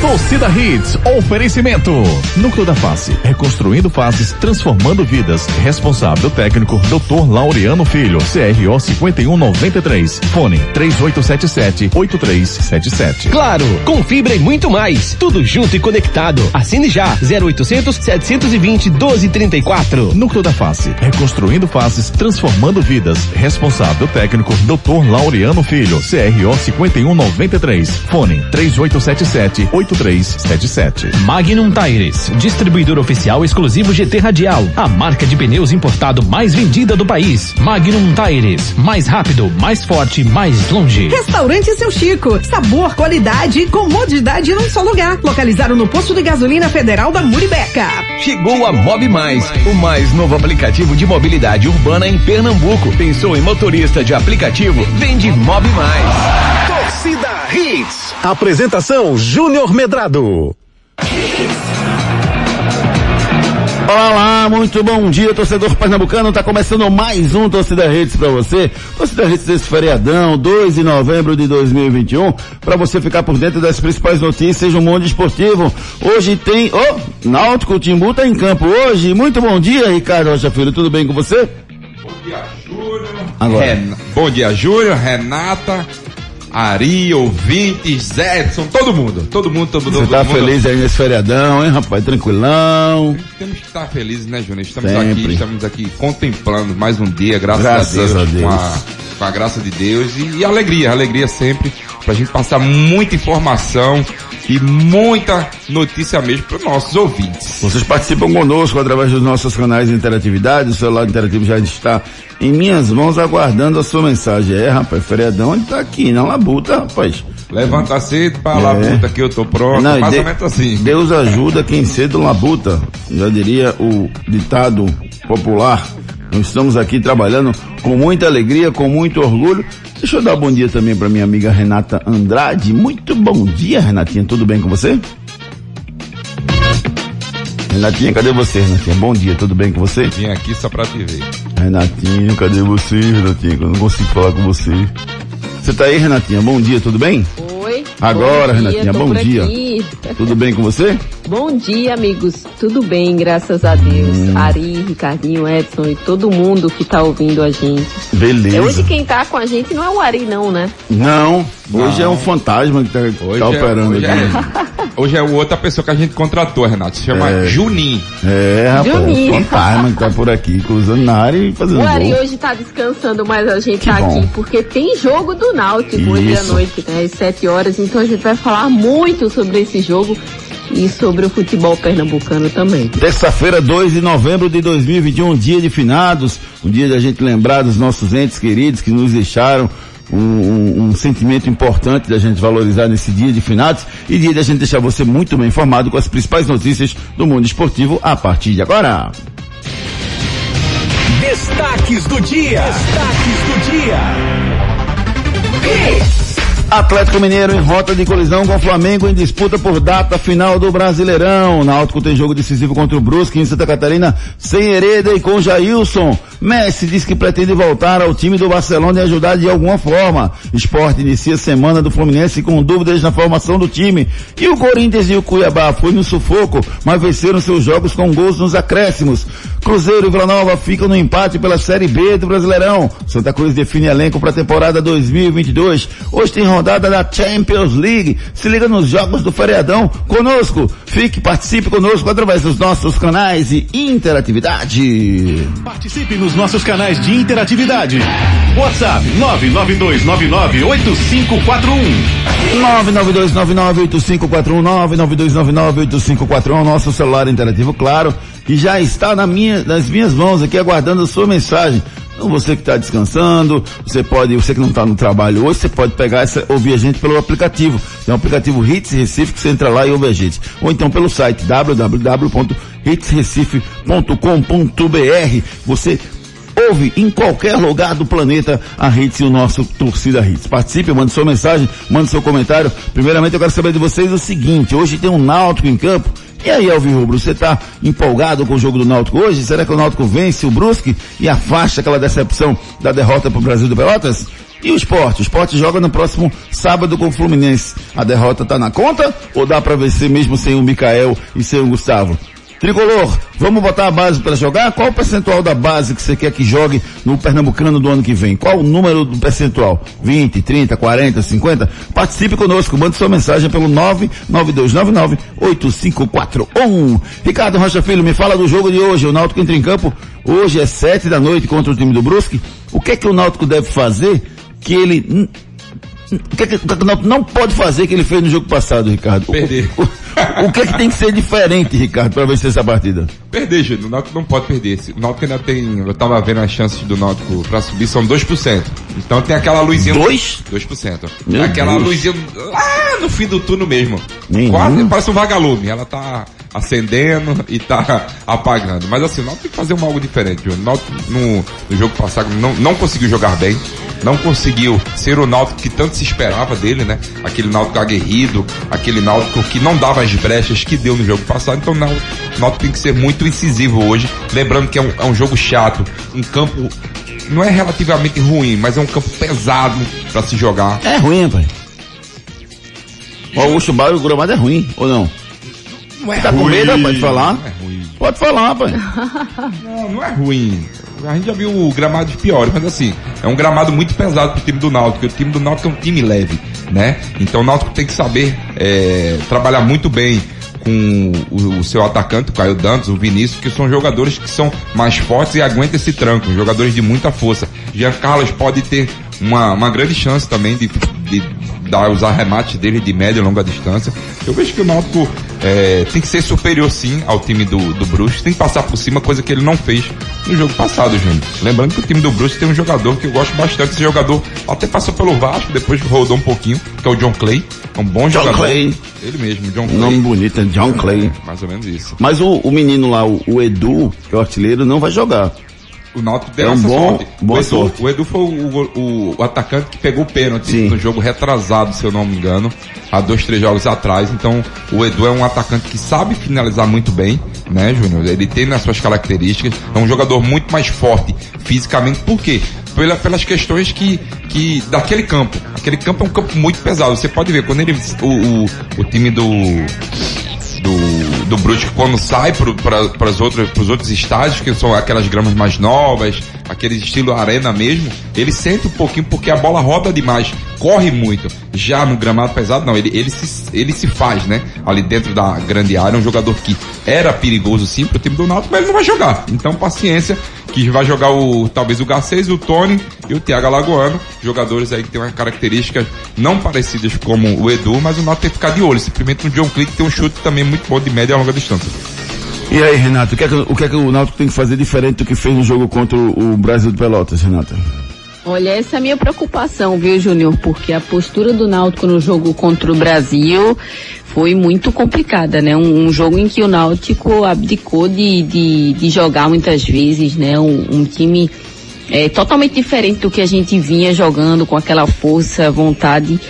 Torcida Hits, oferecimento. Núcleo da Face, reconstruindo faces, transformando vidas. Responsável técnico, Dr. Laureano Filho, CRO 5193. Fone 3877-8377. Claro, com fibra e muito mais. Tudo junto e conectado. Assine já, 0800 720 1234. Núcleo da Face, reconstruindo faces, transformando vidas. Responsável técnico, Dr. Laureano Filho, CRO 5193. Fone 3877-8377. Magnum Tires, distribuidor oficial exclusivo GT Radial, a marca de pneus importado mais vendida do país. Magnum Tires, mais rápido, mais forte, mais longe. Restaurante Seu Chico, sabor, qualidade e comodidade num só lugar. Localizado no posto de gasolina federal da Muribeca. Chegou a Mob Mais, o mais novo aplicativo de mobilidade urbana em Pernambuco. Pensou em motorista de aplicativo? Vende Mob Mais. Torcida Hits. Apresentação Júnior Medrado. Olá, muito bom dia, torcedor pernambucano. Tá começando mais um Torcida Redes para você. Torcida Redes desse feriadão, 2 de novembro de 2021, para você ficar por dentro das principais notícias do mundo esportivo. Hoje tem, oh, Náutico Timbu tá em campo hoje. Muito bom dia, Ricardo Rocha Filho. Tudo bem com você? Bom dia, Júnior. Agora. Ren... Bom dia, Júnior, Renata, Ari, ouvintes, Edson, todo mundo. Todo mundo, todo mundo. Você tá mundo. feliz aí nesse feriadão, hein, rapaz? Tranquilão. Temos que estar felizes, né, Júnior? Estamos Sempre. aqui, estamos aqui contemplando mais um dia, graças, Graças a Deus, a Deus. Com, a, com a graça de Deus e, e alegria, alegria sempre, pra gente passar muita informação e muita notícia mesmo para os nossos ouvintes. Vocês participam conosco através dos nossos canais de interatividade. O celular interativo já está em minhas mãos aguardando a sua mensagem. É, rapaz, feriadão ele tá aqui, na labuta, rapaz. Levanta cedo pra É. labuta que eu tô pronto, Não, mais de- ou menos assim. Deus ajuda quem cedo labuta. Já diria o ditado popular. Nós estamos aqui trabalhando com muita alegria, com muito orgulho. Deixa eu dar bom dia também para minha amiga Renata Andrade. Muito bom dia, Renatinha. Tudo bem com você? Renatinha, cadê você, Renatinha? Bom dia, tudo bem com você? Vim aqui só pra te ver. Renatinha, cadê você, Renatinha? Eu não consigo falar com você. Você tá aí, Renatinha? Bom dia, tudo bem? Agora, bom dia, Renatinha, bom dia. aqui. Tudo bem com você? Bom dia, amigos. Tudo bem, graças a Deus. Hum. Ari, Ricardinho, Edson e todo mundo que tá ouvindo a gente. Beleza. É, Hoje quem tá com a gente não é o Ari, não, né? Não, hoje é um fantasma que tá, Hoje, tá é, operando aqui. é, hoje é outra pessoa que a gente contratou, Renato. Se chama É. Juninho. É, rapaz, Juninho. um fantasma que tá por aqui, cruzando na área e fazendo O Ari hoje tá descansando, mas a gente Que tá bom. aqui porque tem jogo do Náutico hoje à noite, né? Às 7 horas. Então a gente vai falar muito sobre esse jogo e sobre o futebol pernambucano também. Terça-feira, 2 de novembro de 2021, dia de finados, um dia da gente lembrar dos nossos entes queridos que nos deixaram um, um- um sentimento importante da gente valorizar nesse dia de finados e dia da gente deixar você muito bem informado com as principais notícias do mundo esportivo a partir de agora. Destaques do dia. Destaques do dia. Atlético Mineiro em rota de colisão com o Flamengo em disputa por data final do Brasileirão. Náutico tem jogo decisivo contra o Brusque em Santa Catarina, sem Hereda e com Jailson. Messi diz que pretende voltar ao time do Barcelona e ajudar de alguma forma. Esporte inicia a semana do Fluminense com dúvidas na formação do time. E o Corinthians e o Cuiabá foi no sufoco, mas venceram seus jogos com gols nos acréscimos. Cruzeiro e Vila Nova ficam no empate pela Série B do Brasileirão. Santa Cruz define elenco para a temporada 2022. Hoje tem rodada da Champions League. Se liga nos jogos do feriadão conosco. Fique, participe conosco através dos nossos canais de interatividade. Participe nos nossos canais de interatividade. WhatsApp 992998541. 992998541, nosso celular interativo, claro, que já está na minha, nas minhas mãos aqui aguardando a sua mensagem. Então você que está descansando, você pode, você que não está no trabalho hoje, você pode pegar essa, ouvir a gente pelo aplicativo. Tem o aplicativo Hits Recife que você entra lá e ouve a gente. Ou então pelo site www.hitsrecife.com.br. Você ouve em qualquer lugar do planeta a Hits e o nosso Torcida Hits. Participe, mande sua mensagem, mande seu comentário. Primeiramente eu quero saber de vocês o seguinte, hoje tem um Náutico em campo. E aí, Alvin Rubro, você tá empolgado com o jogo do Náutico hoje? Será que o Náutico vence o Brusque e afasta aquela decepção da derrota pro Brasil do Pelotas? E o esporte? O esporte joga no próximo sábado com o Fluminense. A derrota tá na conta ou dá para vencer mesmo sem o Mikael e sem o Gustavo? Tricolor, vamos botar a base para jogar? Qual o percentual da base que você quer que jogue no Pernambucano do ano que vem? Qual o número do percentual? 20, 30, 40, 50? Participe conosco, mande sua mensagem pelo 992998541. Ricardo Rocha Filho, me fala do jogo de hoje. O Náutico entra em campo hoje é 7 da noite contra o time do Brusque. O que é que o Náutico deve fazer que ele o que, é que, o que, é que o Náutico não pode fazer que ele fez no jogo passado, Ricardo? Perder. O, o, o que é que tem que ser diferente, Ricardo, para vencer essa partida? Perder, Júnior. O Náutico não pode perder. O Náutico ainda tem, eu tava vendo as chances do Náutico para subir são 2%. Então tem aquela luzinha. 2? 2%. Meu aquela Deus. luzinha lá no fim do turno mesmo. Quase parece um vagalume. Ela tá acendendo e tá apagando. Mas assim, o Náutico tem que fazer um algo diferente. O Náutico no, no jogo passado não, não conseguiu jogar bem. Não conseguiu ser o Náutico que tanto se esperava dele, né? Aquele Náutico aguerrido, aquele Náutico que não dava as brechas que deu no jogo passado. Então o Náutico, o Náutico tem que ser muito incisivo hoje. Lembrando que é um, é um jogo chato, um campo não é relativamente ruim, mas é um campo pesado para se jogar. É ruim, pai. Ó, o Chubá o gramado é ruim, ou não? Não é Tá com medo, pode falar? Não é ruim. Pode falar, pai. Não, não é ruim. A gente já viu gramados piores, mas assim, é um gramado muito pesado pro time do Náutico, porque o time do Náutico é um time leve, né? Então o Náutico tem que saber é, trabalhar muito bem com o, o seu atacante, o Caio Dantas, o Vinícius, que são jogadores que são mais fortes e aguentam esse tranco, jogadores de muita força. Jean Carlos pode ter uma, uma grande chance também de, de dar os arremates dele de média e longa distância. Eu vejo que o Náutico é, tem que ser superior sim ao time do, do Brusque, tem que passar por cima, coisa que ele não fez no jogo passado, Júnior. Lembrando que o time do Brusque tem um jogador que eu gosto bastante, esse jogador até passou pelo Vasco, depois rodou um pouquinho, que é o John Clay, é um bom John jogador. Clay. Ele mesmo, John Clay. Nome bonito, é John Clay. Mais ou menos isso. Mas o, o menino lá, o, o Edu, que é o artilheiro, não vai jogar. O Náutico deu É um bom- boa o, Edu, sorte. o Edu foi o, o- o atacante que pegou o pênalti Sim. no jogo retrasado, se eu não me engano, há dois, três jogos atrás. Então, o Edu é um atacante que sabe finalizar muito bem, né, Júnior? Ele tem nas suas características, é um jogador muito mais forte fisicamente. Por quê? Pela, pelas questões que, que daquele campo. Aquele campo é um campo muito pesado. Você pode ver quando ele o, o, o time do do, Brusque quando sai para os outros, pros outros estádios, que são aquelas gramas mais novas, aquele estilo arena mesmo, ele sente um pouquinho porque a bola roda demais, corre muito. Já no gramado pesado, não, ele, ele, se, ele se faz, né? Ali dentro da grande área, um jogador que era perigoso sim pro time do Náutico, mas ele não vai jogar. Então paciência, que vai jogar o talvez o Garcês, o Tony e o Thiago Alagoano, jogadores aí que tem umas características não parecidas como o Edu, mas o Náutico tem que ficar de olho, simplesmente no John Click tem um chute também muito bom de média e longa distância. E aí, Renato, o que, é que, o que é que o Náutico tem que fazer diferente do que fez no jogo contra o, o Brasil de Pelotas, Renata? Olha, essa é a minha preocupação, viu, Júnior? Porque a postura do Náutico no jogo contra o Brasil foi muito complicada, né? Um, um jogo em que o Náutico abdicou de, de, de jogar muitas vezes, né? Um, um time é, totalmente diferente do que a gente vinha jogando, com aquela força, vontade.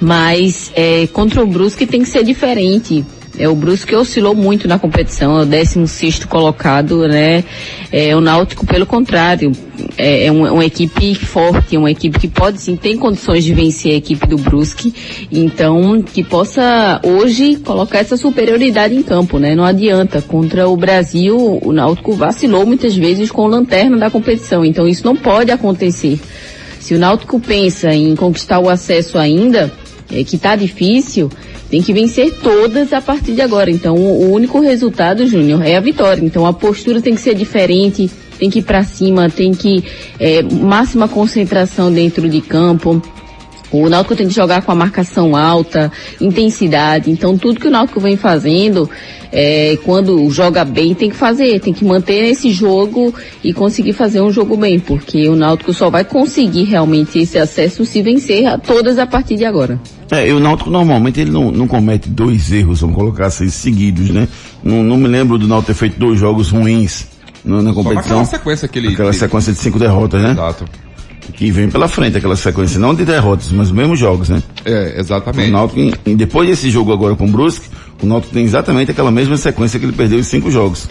Mas é, contra o Brusque tem que ser diferente. É, o Brusque oscilou muito na competição, é o 16 colocado, né? É, o Náutico, pelo contrário, é, é uma, uma equipe forte, uma equipe que pode sim, tem condições de vencer a equipe do Brusque. Então, que possa hoje colocar essa superioridade em campo, né? Não adianta. Contra o Brasil, o Náutico vacilou muitas vezes com o lanterna da competição. Então, isso não pode acontecer. Se o Náutico pensa em conquistar o acesso ainda, é, que tá difícil, tem que vencer todas a partir de agora. Então, o, o único resultado, Júnior, é a vitória. Então, a postura tem que ser diferente, tem que ir para cima, tem que é, máxima concentração dentro de campo. O Náutico tem que jogar com a marcação alta, intensidade. Então, tudo que o Náutico vem fazendo, é, quando joga bem, tem que fazer, tem que manter esse jogo e conseguir fazer um jogo bem, porque o Náutico só vai conseguir realmente esse acesso se vencer a todas a partir de agora. É, e o Náutico normalmente ele não, não comete dois erros, vamos colocar assim, seguidos, né? Não, não me lembro do Náutico ter feito dois jogos ruins na, na Só competição. naquela sequência que ele... Aquela que- sequência de cinco derrotas, né? Exato. Que vem pela frente, aquela sequência, não de derrotas, mas os mesmos jogos, né? É, O exatamente. Náutico, em- em- depois desse jogo agora com o Brusque, o Náutico tem exatamente aquela mesma sequência que ele perdeu em cinco jogos.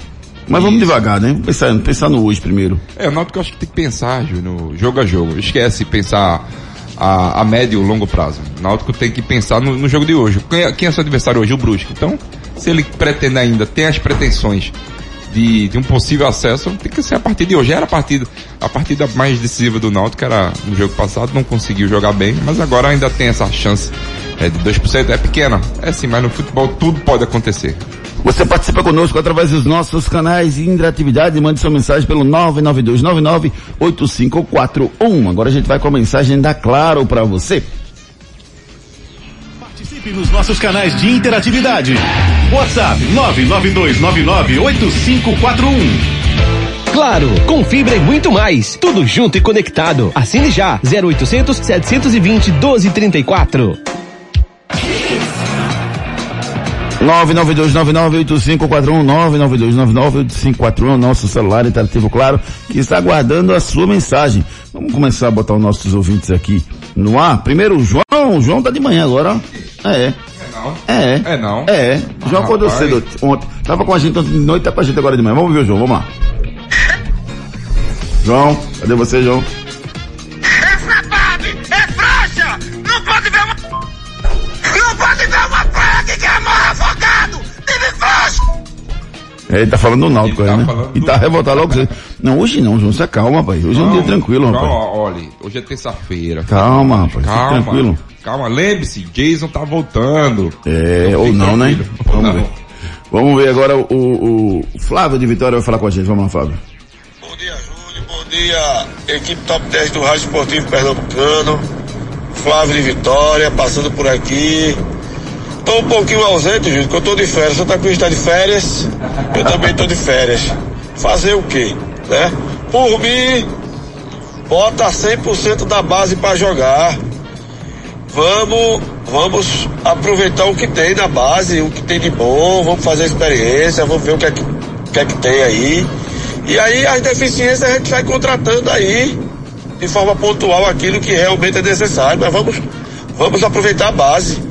Mas vamos Isso. devagar, né? Vamos pensar, pensar no hoje primeiro. É, o Náutico eu acho que tem que pensar, Júnior, jogo a jogo. Esquece pensar a, a médio e longo prazo. O Náutico tem que pensar no, no jogo de hoje. Quem é, quem é seu adversário hoje? O Brusque. Então, se ele pretende ainda, tem as pretensões de, de um possível acesso, tem que ser a partir de hoje. Era a partida, a partida mais decisiva do Náutico, era no jogo passado, não conseguiu jogar bem, mas agora ainda tem essa chance é, de 2%, é pequena. É sim, mas no futebol tudo pode acontecer. Você participa conosco através dos nossos canais de interatividade. Mande sua mensagem pelo 992998541. Agora a gente vai com a mensagem da Claro para você. Participe nos nossos canais de interatividade. WhatsApp 992998541. Claro, com fibra e muito mais. Tudo junto e conectado. Assine já. 0800 720 1234. 992998541, 992998541, nosso celular interativo, claro, que está aguardando a sua mensagem. Vamos começar a botar os nossos ouvintes aqui no ar. Primeiro o João, o João tá de manhã agora, ó. É. É. É não. É. O João Ah, acordou rapaz. cedo ontem. Tava com a gente ontem de noite, tá com a gente agora de manhã. Vamos ver o João, vamos lá. João, cadê você, João? Essa Barbie é frouxa! Não pode ver uma... Não pode ver uma praia que quer morrer afogado! Time frouxo! É, Ele tá falando do Náutico aí, tá né? falando E do- tá revoltado logo. Você... Não, hoje não, João, você calma, rapaz. Hoje é um dia tranquilo, João, rapaz. olha, hoje é terça-feira. Calma, rapaz, fique Calma. tranquilo. Calma, lembre-se, Jason tá voltando. É, ou fique não, né? Ou Vamos não. ver. Vamos ver agora o, o, Flávio de Vitória vai falar com a gente. Vamos lá, Flávio. Bom dia, Júlio. Bom dia, equipe Top 10 do Rádio Esportivo Pernambucano. Flávio de Vitória, passando por aqui. Tô um pouquinho ausente, Júlio, porque eu tô de férias. Tá com está de férias? Eu também tô de férias. Fazer o quê? Né? Por mim, bota 100% da base para jogar. Vamos, vamos aproveitar o que tem na base, o que tem de bom, vamos fazer experiência, vamos ver o que é que, que, é que tem aí. E aí as deficiências a gente vai contratando aí, de forma pontual, aquilo que realmente é necessário, mas vamos, vamos aproveitar a base.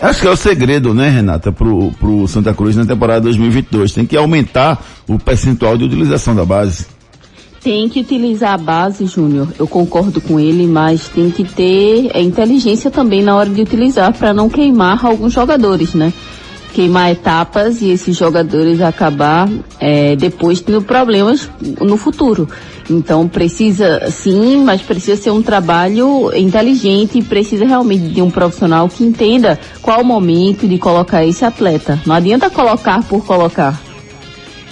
Acho que é o segredo, né, Renata, pro, pro Santa Cruz na temporada 2022. Tem que aumentar o percentual de utilização da base. Tem que utilizar a base, Júnior. Eu concordo com ele, mas tem que ter é, inteligência também na hora de utilizar para não queimar alguns jogadores, né? Queimar etapas e esses jogadores acabar é, depois tendo problemas no futuro. Então precisa sim, mas precisa ser um trabalho inteligente e precisa realmente de um profissional que entenda qual o momento de colocar esse atleta. Não adianta colocar por colocar.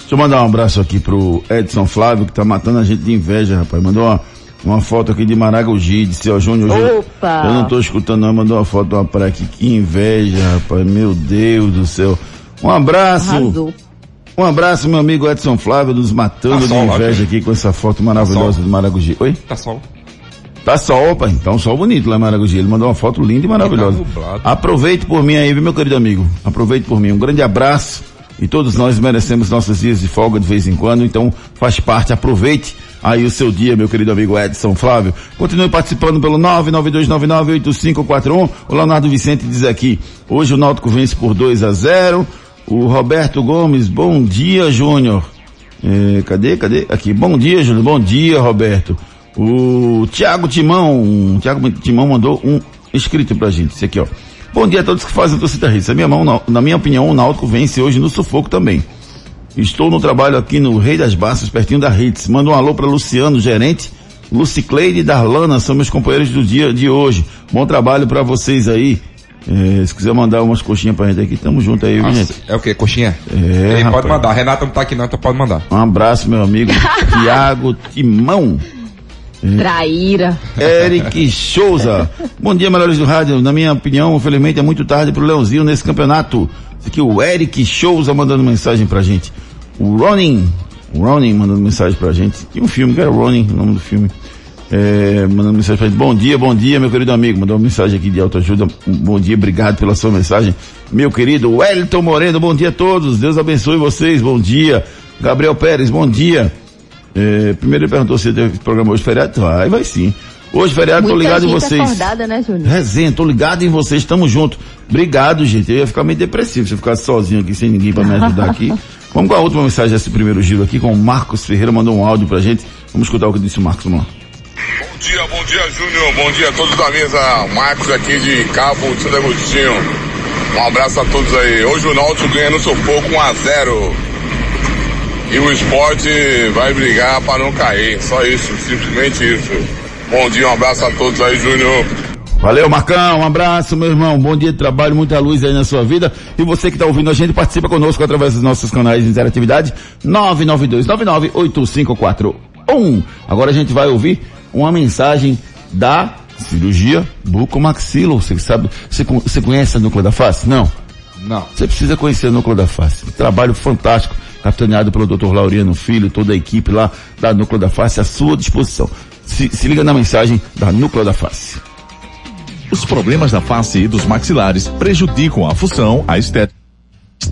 Deixa eu mandar um abraço aqui pro Edson Flávio, que tá matando a gente de inveja, rapaz. Mandou uma, uma foto aqui de Maragogi, disse, ó, Júnior, Opa! eu não tô escutando não, mandou uma foto de uma praia aqui. Que inveja, rapaz, meu Deus do céu. Um abraço, Arrasou. um abraço, meu amigo Edson Flávio, nos matando Tá de sol lá, inveja gente. aqui com essa foto maravilhosa sol. de Maragogi. Oi? Tá sol. Tá sol, pai. Tá um sol bonito lá em Maragogi. Ele mandou uma foto linda e maravilhosa. Tá nublado. Aproveite por mim aí, viu, meu querido amigo? Aproveite por mim. Um grande abraço. E todos nós merecemos nossos dias de folga de vez em quando, então faz parte, aproveite aí o seu dia, meu querido amigo Edson Flávio. Continue participando pelo 992998541. O Leonardo Vicente diz aqui, hoje o Náutico vence por 2 a 0. O Roberto Gomes, bom dia, Júnior. É, cadê, cadê? Aqui, bom dia, Júnior, bom dia, Roberto. O Tiago Timão, o Tiago Timão mandou um escrito pra gente, esse aqui, ó. Bom dia a todos que fazem torcida Hits. Na minha, mão, na, minha opinião, o Náutico vence hoje no sufoco também. Estou no trabalho aqui no Rei das Baças, pertinho da Hits. Manda um alô para Luciano, gerente. Lucicleide e Darlana são meus companheiros do dia de hoje. Bom trabalho para vocês aí. É, se quiser mandar umas coxinhas pra gente aqui, tamo junto aí, viu, gente? É o que? Coxinha? É, Ele pode mandar. Renata não tá aqui não, então pode mandar. Um abraço, meu amigo Tiago Timão. Traíra. Eric Souza. Bom dia, melhores do rádio. Na minha opinião, infelizmente é muito tarde pro Leãozinho nesse campeonato. Esse aqui o Eric Souza mandando mensagem pra gente. O Ronin, o Ronin mandando mensagem pra gente. Tinha um filme que era Ronin, o nome do filme. É, mandando mensagem pra gente. Bom dia, bom dia, meu querido amigo. Mandou uma mensagem aqui de autoajuda. Bom dia, obrigado pela sua mensagem. Meu querido Wellington Moreno, bom dia a todos. Deus abençoe vocês. Bom dia. Gabriel Pérez, bom dia. É, primeiro ele perguntou se teve programa hoje feriado. Vai, vai sim. Hoje feriado, tô ligado em vocês. acordada, né, Júnior? Resenha, tô ligado em vocês, tamo junto. Obrigado, gente. Eu ia ficar meio depressivo se eu ficasse sozinho aqui, sem ninguém pra me ajudar aqui. Vamos com a última mensagem desse primeiro giro aqui, com o Marcos Ferreira, mandou um áudio pra gente. Vamos escutar o que disse o Marcos, vamos lá. Bom dia, bom dia, Júnior. Bom dia a todos da mesa. Marcos aqui de Cabo de Santo Agostinho. Um abraço a todos aí. Hoje o Náutico ganha no sufoco 1 a 0 E o esporte vai brigar para não cair. Só isso, simplesmente isso. Bom dia, um abraço a todos aí, Júnior. Valeu, Marcão. Um abraço, meu irmão. Bom dia de trabalho, muita luz aí na sua vida. E você que está ouvindo a gente, participa conosco através dos nossos canais de interatividade 992998541. Agora a gente vai ouvir uma mensagem da cirurgia bucomaxilo. Você sabe, você, con- você conhece a núcleo da face? Não. Não. Você precisa conhecer a núcleo da face. Trabalho fantástico, capitaneado pelo Dr. Laureano Filho, toda a equipe lá da núcleo da face à sua disposição. Se, se liga na mensagem da núcleo da face. Os problemas da face e dos maxilares prejudicam a função, a estética.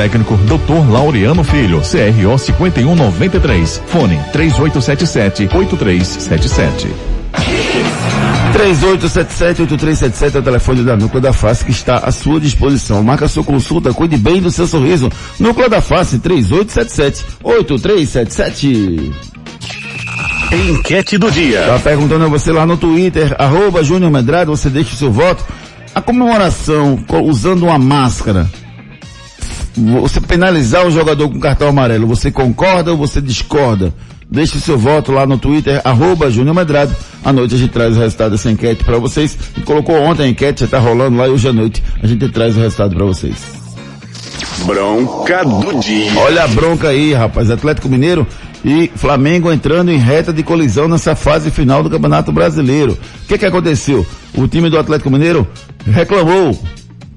técnico, Dr. Laureano Filho, CRO 5193. Fone 3877-8377. 3877-8377 é o telefone da Núcleo da Face que está à sua disposição. Marca sua consulta, cuide bem do seu sorriso. Núcleo da Face 3877-8377. Enquete do dia. Tá perguntando a você lá no Twitter, arroba Júnior Medrado, você deixa o seu voto. A comemoração co- usando uma máscara, você penalizar o jogador com cartão amarelo, você concorda ou você discorda? Deixe o seu voto lá no Twitter, arroba Júnior Medrado. À noite a gente traz o resultado dessa enquete para vocês. Gente colocou ontem a enquete, já tá rolando lá e hoje à noite a gente traz o resultado para vocês. Bronca do dia. Olha a bronca aí, rapaz. Atlético Mineiro e Flamengo entrando em reta de colisão nessa fase final do Campeonato Brasileiro. O que que aconteceu? O time do Atlético Mineiro reclamou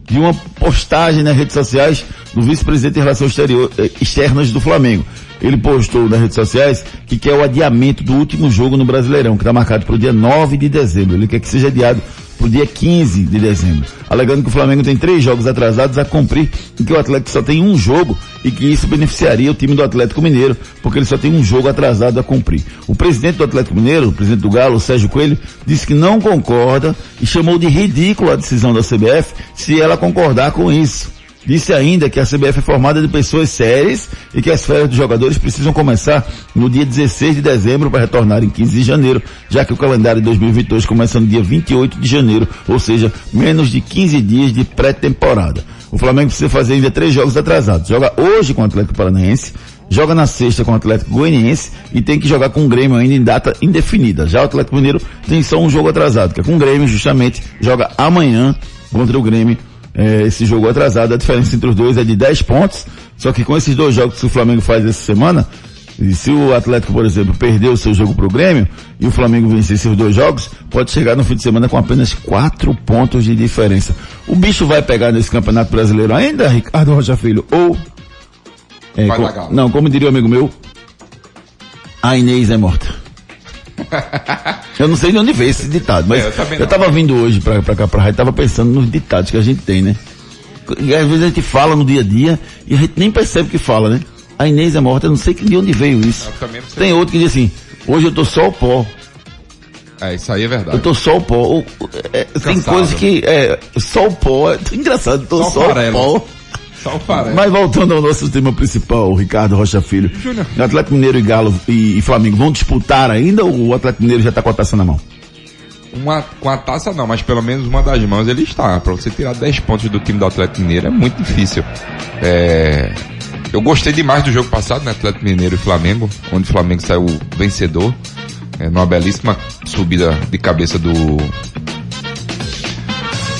de uma postagem nas redes sociais do vice-presidente de Relações eh, Externas do Flamengo. Ele postou nas redes sociais que quer o adiamento do último jogo no Brasileirão, que está marcado para o dia 9 de dezembro. Ele quer que seja adiado para o dia 15 de dezembro, alegando que o Flamengo tem três jogos atrasados a cumprir e que o Atlético só tem um jogo e que isso beneficiaria o time do Atlético Mineiro, porque ele só tem um jogo atrasado a cumprir. O presidente do Atlético Mineiro, o presidente do Galo, Sérgio Coelho, disse que não concorda e chamou de ridículo a decisão da CBF se ela concordar com isso. Disse ainda que a CBF é formada de pessoas sérias e que as férias dos jogadores precisam começar no dia 16 de dezembro para retornar em 15 de janeiro, já que o calendário de 2022 começa no dia 28 de janeiro, ou seja, menos de 15 dias de pré-temporada. O Flamengo precisa fazer ainda três jogos atrasados. Joga hoje com o Atlético Paranaense, joga na sexta com o Atlético Goianiense e tem que jogar com o Grêmio ainda em data indefinida. Já o Atlético Mineiro tem só um jogo atrasado, que é com o Grêmio justamente, joga amanhã contra o Grêmio é, esse jogo atrasado, a diferença entre os dois é de 10 pontos, só que com esses dois jogos que o Flamengo faz essa semana, e se o Atlético, por exemplo, perder o seu jogo pro Grêmio, e o Flamengo vencer esses dois jogos, pode chegar no fim de semana com apenas 4 pontos de diferença. O bicho vai pegar nesse Campeonato Brasileiro ainda, Ricardo Rocha Filho, ou... É, Vai co- dar galo. não, como diria o amigo meu, a Inês é morta. Eu não sei de onde veio esse ditado, mas É, eu eu tava vindo hoje pra, pra cá pra rádio, tava pensando nos ditados que a gente tem, né? E às vezes a gente fala no dia a dia e a gente nem percebe que fala, né? A Inês é morta, eu não sei de onde veio isso. Tem outro que diz assim, hoje eu tô só o pó, É, isso aí é verdade. eu tô só o pó. É, tem coisas que, é, só o pó, é engraçado, tô Só o só, o pó. Só farelo. Mas voltando ao nosso tema principal, Ricardo Rocha Filho. O Atlético Mineiro e Galo e, e Flamengo vão disputar ainda ou o Atlético Mineiro já tá com a taça na mão? Uma, com a taça não, mas pelo menos uma das mãos ele está. Pra você tirar 10 pontos do time do Atlético Mineiro é muito difícil. É, eu gostei demais do jogo passado, né? Atlético Mineiro e Flamengo, onde o Flamengo saiu vencedor. É, numa belíssima subida de cabeça do.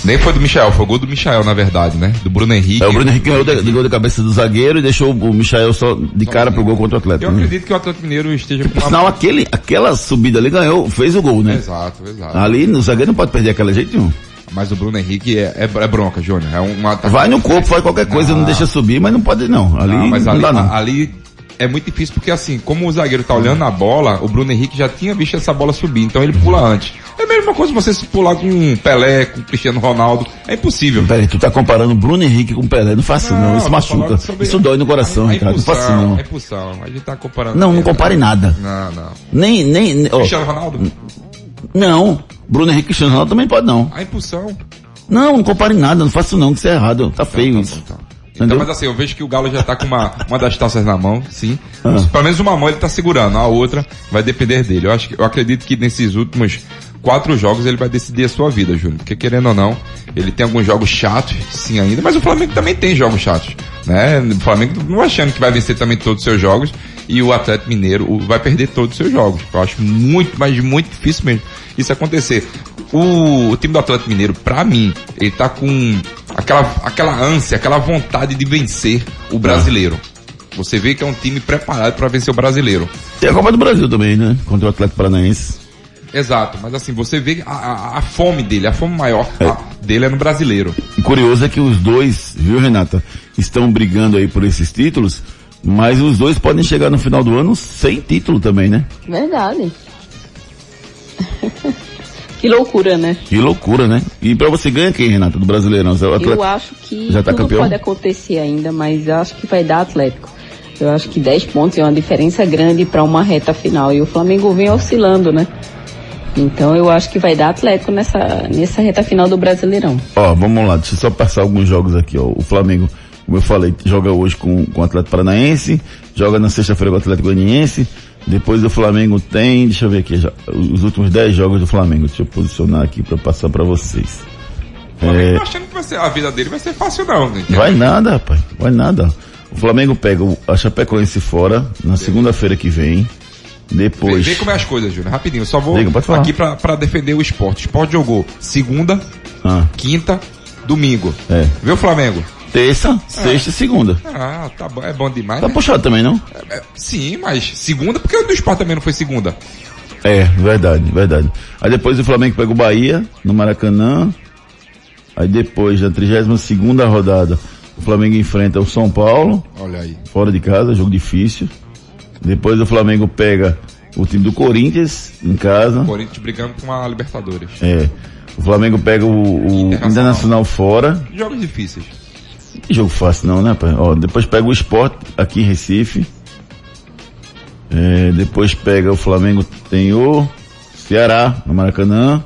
Nem foi do Michel, foi o gol do Michel, na verdade, né? Do Bruno Henrique. É, o Bruno Henrique ganhou de, de gol de cabeça do zagueiro e deixou o Michael só de cara pro gol contra o Eu Atlético. né? acredito que o Atlético Mineiro esteja com sinal, aquele, aquela subida ali ganhou, fez o gol, né? Exato, exato. Ali, o zagueiro não pode perder aquele jeito nenhum. Mas o Bruno Henrique é, é, é bronca, Júnior. É um atacante- Vai no corpo, faz qualquer coisa, não, Não. deixa subir, mas não pode não. Ali Não, não, mas ali, dá não. ali é muito difícil porque assim, como o zagueiro tá olhando a bola, o Bruno Henrique já tinha visto essa bola subir, então ele pula antes. É a mesma coisa você se pular com Pelé, com o Cristiano Ronaldo, é impossível. Peraí, tu tá comparando Bruno Henrique com Pelé, não faça não, isso tô machuca. sobre Isso dói no coração, a, Ricardo, não faça impulsão, não. A impulsão, a gente tá comparando. Não, não compare nada. Não, não. Nem, nem, ó, Cristiano Ronaldo? não, Bruno Henrique e Cristiano Ronaldo também pode não. A impulsão. Não, não compare nada, não faça não, que isso é errado, tá feio isso. Então, Entendeu? mas assim, eu vejo que o Galo já tá com uma, uma das taças na mão, sim. Ah. Pelo menos uma mão ele tá segurando, a outra vai depender dele. Eu acho que, eu acredito que nesses últimos quatro jogos ele vai decidir a sua vida, Júnior. Porque querendo ou não, ele tem alguns jogos chatos, sim ainda, mas o Flamengo também tem jogos chatos, né? O Flamengo não achando que vai vencer também todos os seus jogos e o Atlético Mineiro vai perder todos os seus jogos. Eu acho muito, mas muito difícil mesmo isso acontecer. O, o time do Atlético Mineiro, pra mim, ele tá com aquela, aquela ânsia, aquela vontade de vencer o brasileiro. Você vê que é um time preparado pra vencer o brasileiro. Tem a Copa do Brasil também, né? Contra o Atlético Paranaense. Exato, mas assim, você vê a, a, a fome dele, a fome maior a- dele é no brasileiro. E curioso é que os dois, viu, Renata, estão brigando aí por esses títulos, mas os dois podem chegar no final do ano sem título também, né? Verdade. Que loucura, né? Que loucura, né? E pra você ganha quem, Renata, do Brasileirão? Você é Eu acho que Já tá tudo campeão? pode acontecer ainda, mas eu acho que vai dar Atlético. Eu acho que 10 pontos é uma diferença grande para uma reta final. E o Flamengo vem oscilando, né? Então eu acho que vai dar Atlético nessa, nessa reta final do Brasileirão. Ó, vamos lá, deixa eu só passar alguns jogos aqui, ó. O Flamengo, como eu falei, joga hoje com, com o Atlético Paranaense, joga na sexta-feira com o Atlético Goianiense, depois o Flamengo tem, deixa eu ver aqui, já, os últimos 10 jogos do Flamengo, deixa eu posicionar aqui pra passar pra vocês. O Flamengo É, tá achando que vai ser, a vida dele vai ser fácil não, né? vai nada, rapaz, vai nada. O Flamengo pega o- a Chapecoense fora, na segunda-feira que vem, Vê, depois... vê como é as coisas, Júnior. Rapidinho, eu só vou Diga, aqui pra, pra defender o esporte. O esporte jogou segunda, Ah, quinta, domingo. é. Vê o Flamengo? Terça, sexta e segunda. Ah, tá bom, é bom demais. Tá né? puxado também, não? É, sim, mas segunda, porque o do esporte também não foi segunda. É, verdade, verdade. Aí depois o Flamengo pega o Bahia, no Maracanã. Aí depois, na 32 segunda rodada, o Flamengo enfrenta o São Paulo, Olha aí. fora de casa, jogo difícil. Depois o Flamengo pega o time do Corinthians, em casa. Corinthians brigando com a Libertadores. É. O Flamengo pega o, o Internacional. Internacional fora. Jogos difíceis. Que jogo fácil não, né, pai? Ó, depois pega o Sport aqui em Recife. É, depois pega o Flamengo, tem o Ceará, no Maracanã.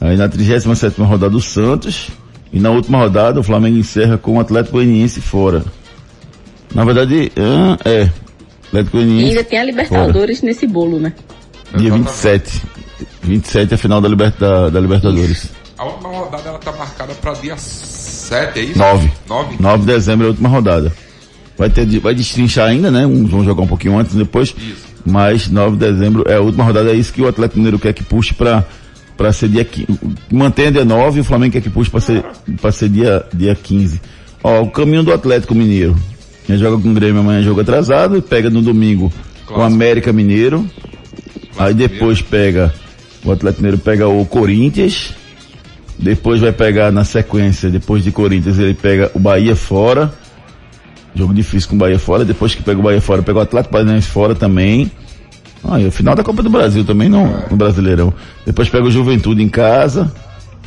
Aí na 37 rodada o Santos. E na última rodada o Flamengo encerra com o Atlético Goianiense fora. Na verdade, é. Atlético E Goianiense. ainda tem a Libertadores nesse bolo, né? Dia 27. 27 é a final da, Liberta, da Libertadores. A última rodada ela tá marcada pra dia 7, é isso? 9. 9? 9 de dezembro é a última rodada. Vai ter, vai destrinchar ainda, né? Uns vão jogar um pouquinho antes, depois. Mas 9 de dezembro é a última rodada, é isso que o Atlético Mineiro quer que puxe pra, pra ser dia 15. Mantenha dia 9 e o Flamengo quer que puxe pra ser, pra ser dia, dia 15. Ó, o caminho do Atlético Mineiro. Ele joga com o Grêmio amanhã, jogo atrasado, e pega no domingo com o América Mineiro. Aí depois pega, o Atlético Mineiro pega o Corinthians. Depois vai pegar na sequência, depois de Corinthians, ele pega o Bahia fora. Jogo difícil com o Bahia fora. Depois que pega o Bahia fora, pega o Atlético Paranaense fora também. Ah, e o final da Copa do Brasil também, não, no Brasileirão. Depois pega o Juventude em casa.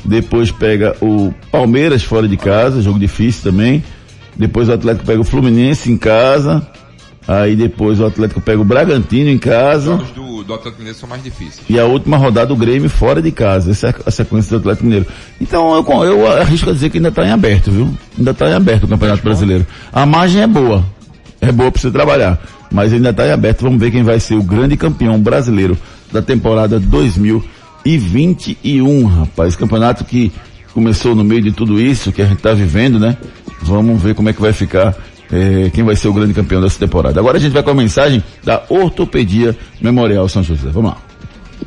Depois pega o Palmeiras fora de casa, jogo difícil também. Depois o Atlético pega o Fluminense em casa. Aí depois o Atlético pega o Bragantino em casa. Jogos do, do Atlético Mineiro são mais difíceis. E a última rodada o Grêmio fora de casa. Essa é a sequência do Atlético Mineiro. Então eu, eu arrisco a dizer que ainda está em aberto, viu? Ainda está em aberto o Campeonato Brasileiro. A margem é boa. É boa para você trabalhar. Mas ainda está em aberto. Vamos ver quem vai ser o grande campeão brasileiro da temporada 2021, rapaz. Campeonato que começou no meio de tudo isso que a gente está vivendo, né? Vamos ver como é que vai ficar eh, quem vai ser o grande campeão dessa temporada. Agora a gente vai com a mensagem da Ortopedia Memorial São José. Vamos lá.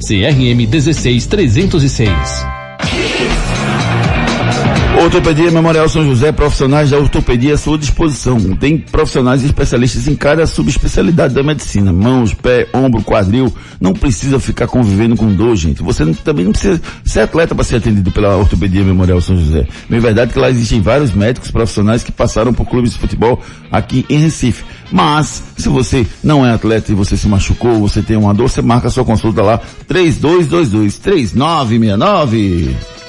CRM 16306. Ortopedia Memorial São José, profissionais da ortopedia à sua disposição. Tem profissionais especialistas em cada subespecialidade da medicina. Mãos, pé, ombro, quadril. Não precisa ficar convivendo com dor, gente. Você também não precisa ser atleta para ser atendido pela Ortopedia Memorial São José. É verdade que lá existem vários médicos profissionais que passaram por clubes de futebol aqui em Recife. Mas, se você não é atleta e você se machucou, você tem uma dor, você marca sua consulta lá. 3222 3969.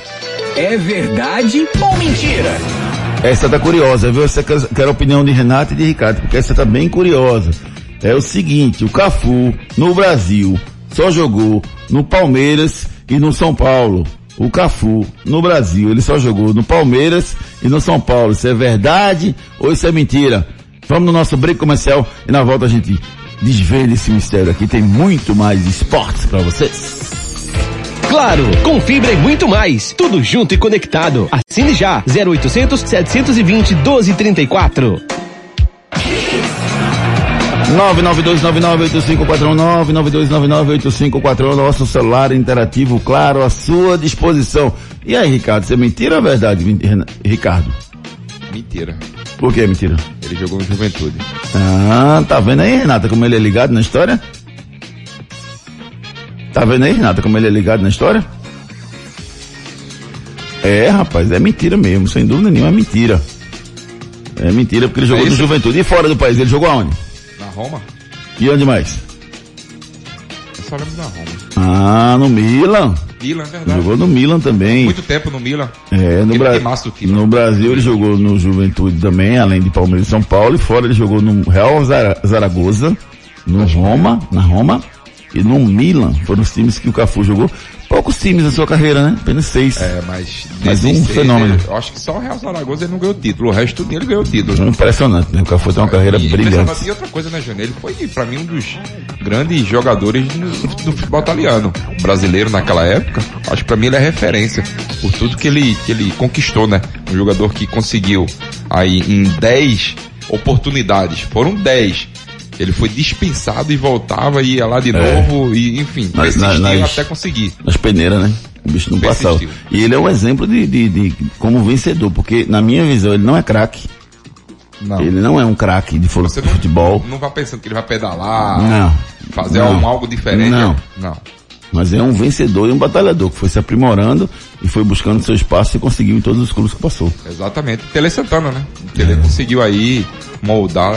É verdade ou mentira? Essa tá curiosa, viu? Essa quer, a opinião de Renato e de Ricardo, porque essa tá bem curiosa. É o seguinte, o Cafu, no Brasil, só jogou no Palmeiras e no São Paulo. O Cafu, no Brasil, ele só jogou no Palmeiras e no São Paulo. Isso é verdade ou isso é mentira? Vamos no nosso break comercial e na volta a gente desvenda esse mistério aqui. Tem muito mais esportes para vocês. Claro, com fibra e muito mais. Tudo junto e conectado. Assine já. 0800 720 1234. 992998541 992998541 nosso celular interativo, claro, à sua disposição. E aí, Ricardo, isso é mentira ou é verdade, Ricardo? Mentira. Por que mentira? Ele jogou no Juventude. Ah, tá vendo aí, Renata, como ele é ligado na história? Tá vendo aí, Renata, como ele é ligado na história? É, rapaz, é mentira mesmo, sem dúvida nenhuma, é mentira. É mentira porque ele jogou no isso? Juventude. E fora do país, ele jogou aonde? Na Roma? E onde mais? Eu só lembro da Roma. Ah, no Milan. Milan, é verdade. Jogou no Milan também. Muito tempo no Milan. É, no, Ele Bra time. no Brasil ele jogou no Juventude também, além de Palmeiras e São Paulo, e fora ele jogou no Real Zara- Zaragoza, no Roma, na Roma, e no Milan. Foram os times que o Cafu jogou. Poucos times na sua carreira, né? Apenas seis. É, mas... Mas um seis, fenômeno. ele- Eu acho que só o Real Zaragoza ele não ganhou título. O resto dele ganhou título. Impressionante, né? O Cafu tem uma carreira E brilhante. E outra coisa, né, Júnior? Ele foi, pra mim, um dos grandes jogadores do, do futebol italiano. Brasileiro naquela época. Acho que pra mim ele é referência. Por tudo que ele, que ele conquistou, né? Um jogador que conseguiu aí em 10 oportunidades. Foram 10. Ele foi dispensado e voltava e ia lá de É. novo e, enfim, Nas- persistiu nas- até conseguir. Nas peneiras, né? O bicho não Persistiu. passava. E ele é um exemplo de, de, de como vencedor, porque na minha visão ele não é craque. Não. Ele não é um craque de fu- Você não, futebol. não vai pensando que ele vai pedalar, Não. fazer Não. algo diferente. Não. Não. Mas é um vencedor e um batalhador que foi se aprimorando e foi buscando seu espaço e conseguiu em todos os clubes que passou. Exatamente. Tele Santana, né? Tele É. conseguiu aí moldar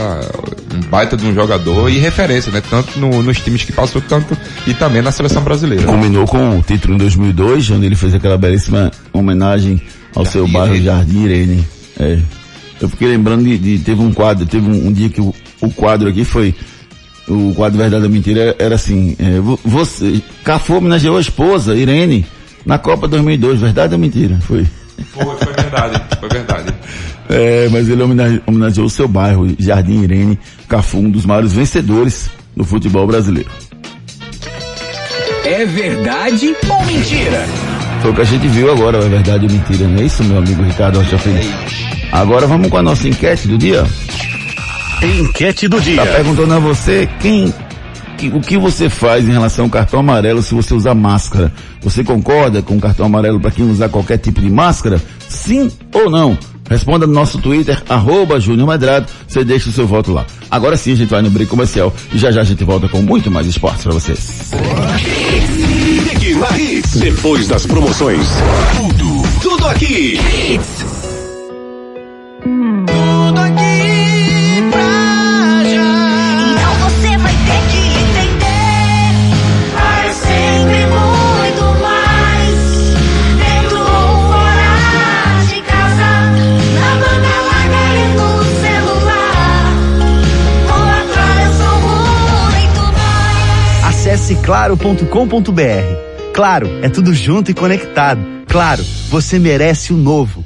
um baita de um jogador e referência, né? Tanto no- nos times que passou, tanto e também na seleção brasileira. Combinou com o título em 2002, onde ele fez aquela belíssima homenagem ao seu bairro Jardim Irene. É. Eu fiquei lembrando de, de- teve um quadro, teve um, um dia que o, o quadro aqui foi o quadro Verdade ou Mentira era assim, é, vo- você, Cafu homenageou a esposa, Irene, na Copa 2002, verdade ou mentira? Foi. Foi, foi verdade, foi verdade. É, mas ele homenage- homenageou o seu bairro, Jardim Irene, Cafu, um dos maiores vencedores do futebol brasileiro. É verdade ou mentira? Foi o que a gente viu agora, é verdade ou mentira, não é isso, meu amigo Ricardo Rocha Filho? Agora vamos com a nossa enquete do dia. Enquete do dia. Tá perguntando a você quem, que- o que você faz em relação ao cartão amarelo se você usar máscara. Você concorda com o cartão amarelo para quem usar qualquer tipo de máscara? Sim ou não? Responda no nosso Twitter, arroba Júnior Medrado, você deixa o seu voto lá. Agora sim a gente vai no break comercial e já já a gente volta com muito mais esportes para vocês. Depois das promoções. Tudo, tudo aqui. claro.com.br. Claro, é tudo junto e conectado. Claro, você merece o novo.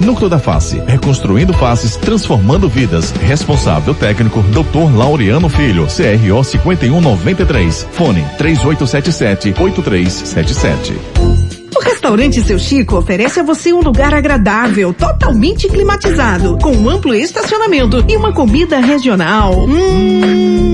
Núcleo da Face, reconstruindo faces, transformando vidas. Responsável técnico, Dr. Laureano Filho, CRO 5193. Fone 3877-8377. O restaurante Seu Chico oferece a você um lugar agradável, totalmente climatizado, com um amplo estacionamento e uma comida regional. Hum,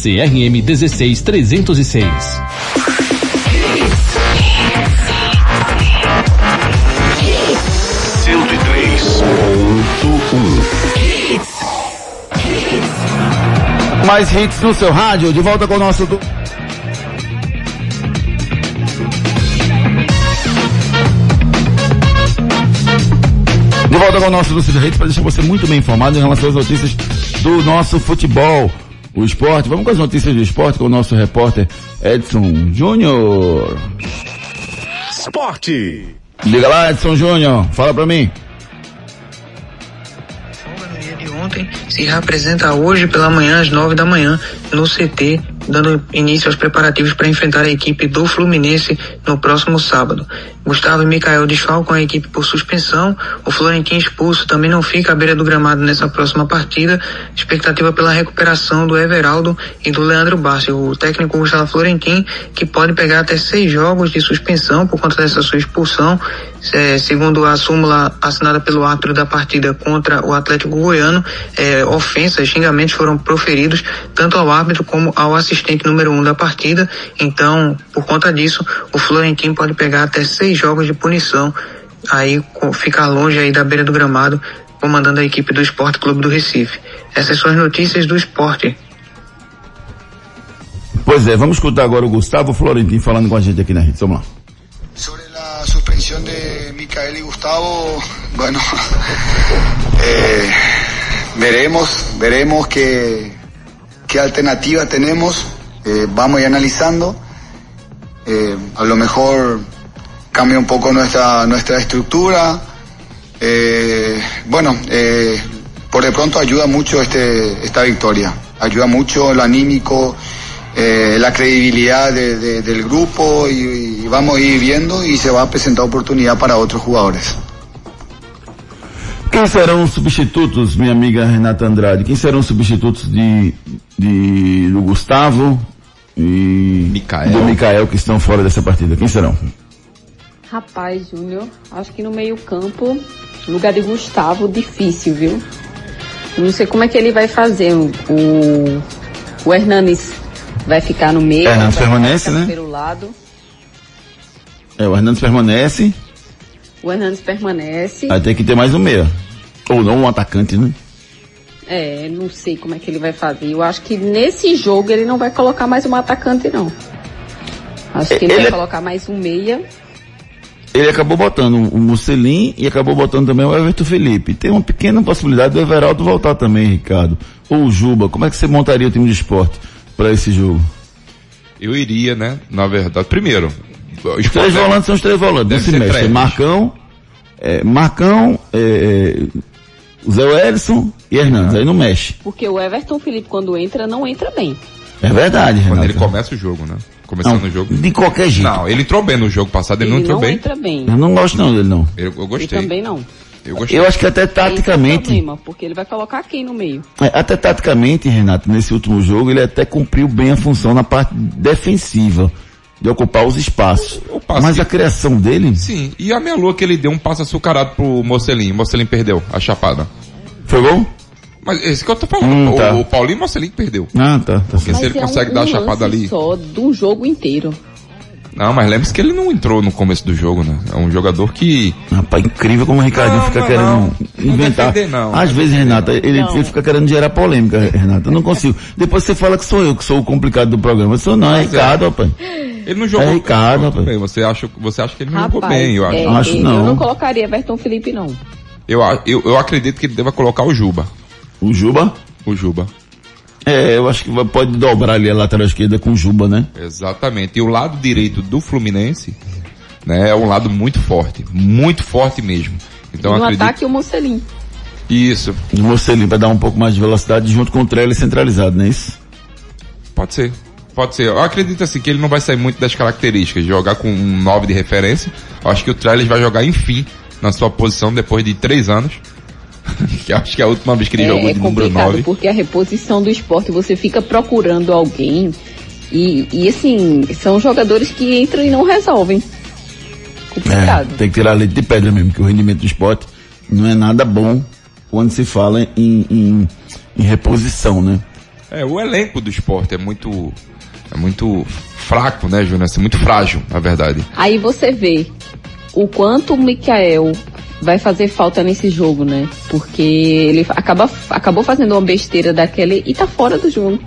CRM 16306. Cento e. Mais hits no seu rádio, de volta com o nosso. Du... De volta com o nosso Lúcio Reis para deixar você muito bem informado em relação às notícias do nosso futebol, o esporte. Vamos com as notícias do esporte com o nosso repórter Edson Júnior. Esporte. Liga lá, Edson Júnior, fala pra mim. de ontem se reapresenta hoje pela manhã às nove da manhã no CT, dando início aos preparativos para enfrentar a equipe do Fluminense no próximo sábado. Gustavo e Mikael desfalcam a equipe por suspensão. O Florentino expulso também não fica à beira do gramado nessa próxima partida. Expectativa pela recuperação do Everaldo e do Leandro Bassi. O técnico Gustavo Florentin, que pode pegar até seis jogos de suspensão por conta dessa sua expulsão. É, segundo a súmula assinada pelo árbitro da partida contra o Atlético Goiano, é, ofensas, xingamentos foram proferidos tanto ao árbitro como ao assistente número um da partida. Então, por conta disso, o Florentino pode pegar até seis jogos de punição, aí ficar longe aí da beira do gramado, comandando a equipe do Esporte Clube do Recife. Essas são as notícias do esporte. Pois é, vamos escutar agora o Gustavo Florentino falando com a gente aqui na rede. Vamos lá. la suspensión de Micael y Gustavo, bueno, eh, veremos, veremos qué, qué alternativa tenemos, eh, vamos a ir analizando, Eh, a lo mejor cambia un poco nuestra, nuestra estructura, Eh, bueno, eh, por de pronto ayuda mucho este, esta victoria, ayuda mucho lo anímico, eh, la credibilidad de- de- del grupo y, y vamos a ir viendo y se va a presentar oportunidad para otros jugadores. Quem serão os substitutos, minha amiga Renata Andrade? Quem serão os substitutos de, de do Gustavo e do Mikael que estão fora dessa partida? Quem serão? Rapaz, Júnior, acho que no meio-campo, lugar de Gustavo, difícil, viu? Eu não sei como é que ele vai fazer. O, o Hernanes vai ficar no meio. Hernandes vai permanece, né? Pelo lado. É, o Hernandes permanece, O Hernandes permanece. vai ter que ter mais um meia. Ou não um atacante, né? É, não sei como é que ele vai fazer. Eu acho que nesse jogo ele não vai colocar mais um atacante, não. Acho que ele, Ele vai é- colocar mais um meia. Ele acabou botando o Mussolini e acabou botando também o Everton Felipe. Tem uma pequena possibilidade do Everaldo voltar também, Ricardo. Ou o Juba. Como é que você montaria o time de esporte para esse jogo? Eu iria, né? Na verdade. Primeiro, Os três é- volantes são os três volantes. Não deve se ser mexe. três. Marcão, é, Marcão, é, é, Zé Wellison e Hernandes, aí não mexe. Porque o Everton Felipe, quando entra, não entra bem. É verdade, Quando Renato. ele começa o jogo, né? Começando Não, o jogo. de qualquer jeito. Não, ele entrou bem no jogo passado, ele, não Ele entrou não bem. entra bem. Eu não gosto não dele, não. Eu, eu Eu gostei. também não. Eu gostei. Eu acho que até é o taticamente, problema, porque ele vai colocar quem no meio? é, até taticamente, Renato, nesse último jogo, ele até cumpriu bem a função na parte defensiva, de ocupar os espaços. passe Mas que- a criação dele Sim, e a meia lua que ele deu um passo açucarado pro Mocelin. Mocelin perdeu a chapada. foi bom? Mas esse que eu tô falando. Hum, o, tá. o Paulinho Mocelin perdeu. Ah, tá. tá Porque se ele é consegue um, dar a chapada ali. só do jogo inteiro. Não, mas lembre-se que ele não entrou no começo do jogo, né? É um jogador que. Rapaz, incrível como o Ricardinho Não, fica não, querendo não. Não inventar. defender, não. Às Não vezes, Renata, ele, Não. ele fica querendo gerar polêmica, Renata. Eu não consigo. Depois você fala que sou eu que sou o complicado do programa. Eu sou não, é Mas é. Ricardo, rapaz. Ele não jogou É Ricardo, rapaz. bem, você acha, você acha que ele não jogou Rapaz, bem, eu acho. é, Acho eu não. não colocaria Everton Felipe, não. Eu, eu, eu acredito que ele deva colocar o Juba. O Juba? O Juba. É, eu acho que pode dobrar ali a lateral esquerda com o Juba, né? Exatamente. E o lado direito do Fluminense, né, é um lado muito forte. Muito forte mesmo. Então no acredito. ataque, o Mocelin. Isso. O Mocelin vai dar um pouco mais de velocidade junto com o trailer centralizado, não é isso? Pode ser. Pode ser. Eu acredito assim que ele não vai sair muito das características de jogar com um 9 de referência. Eu acho que o Trellis vai jogar enfim na sua posição depois de três anos. que acho que é a última vez que ele É, jogou é de número complicado, 9. porque a reposição do esporte, você fica procurando alguém e, e assim, são jogadores que entram e não resolvem. Complicado. É, tem que tirar leite de pedra mesmo, que o rendimento do esporte não é nada bom quando se fala em, em, em reposição, né? É, o elenco do esporte é muito. É muito fraco, né, Júnior? Assim, muito frágil, na verdade. Aí você vê o quanto o Mikael vai fazer falta nesse jogo, né? Porque ele acaba, acabou fazendo uma besteira daquele e tá fora do jogo.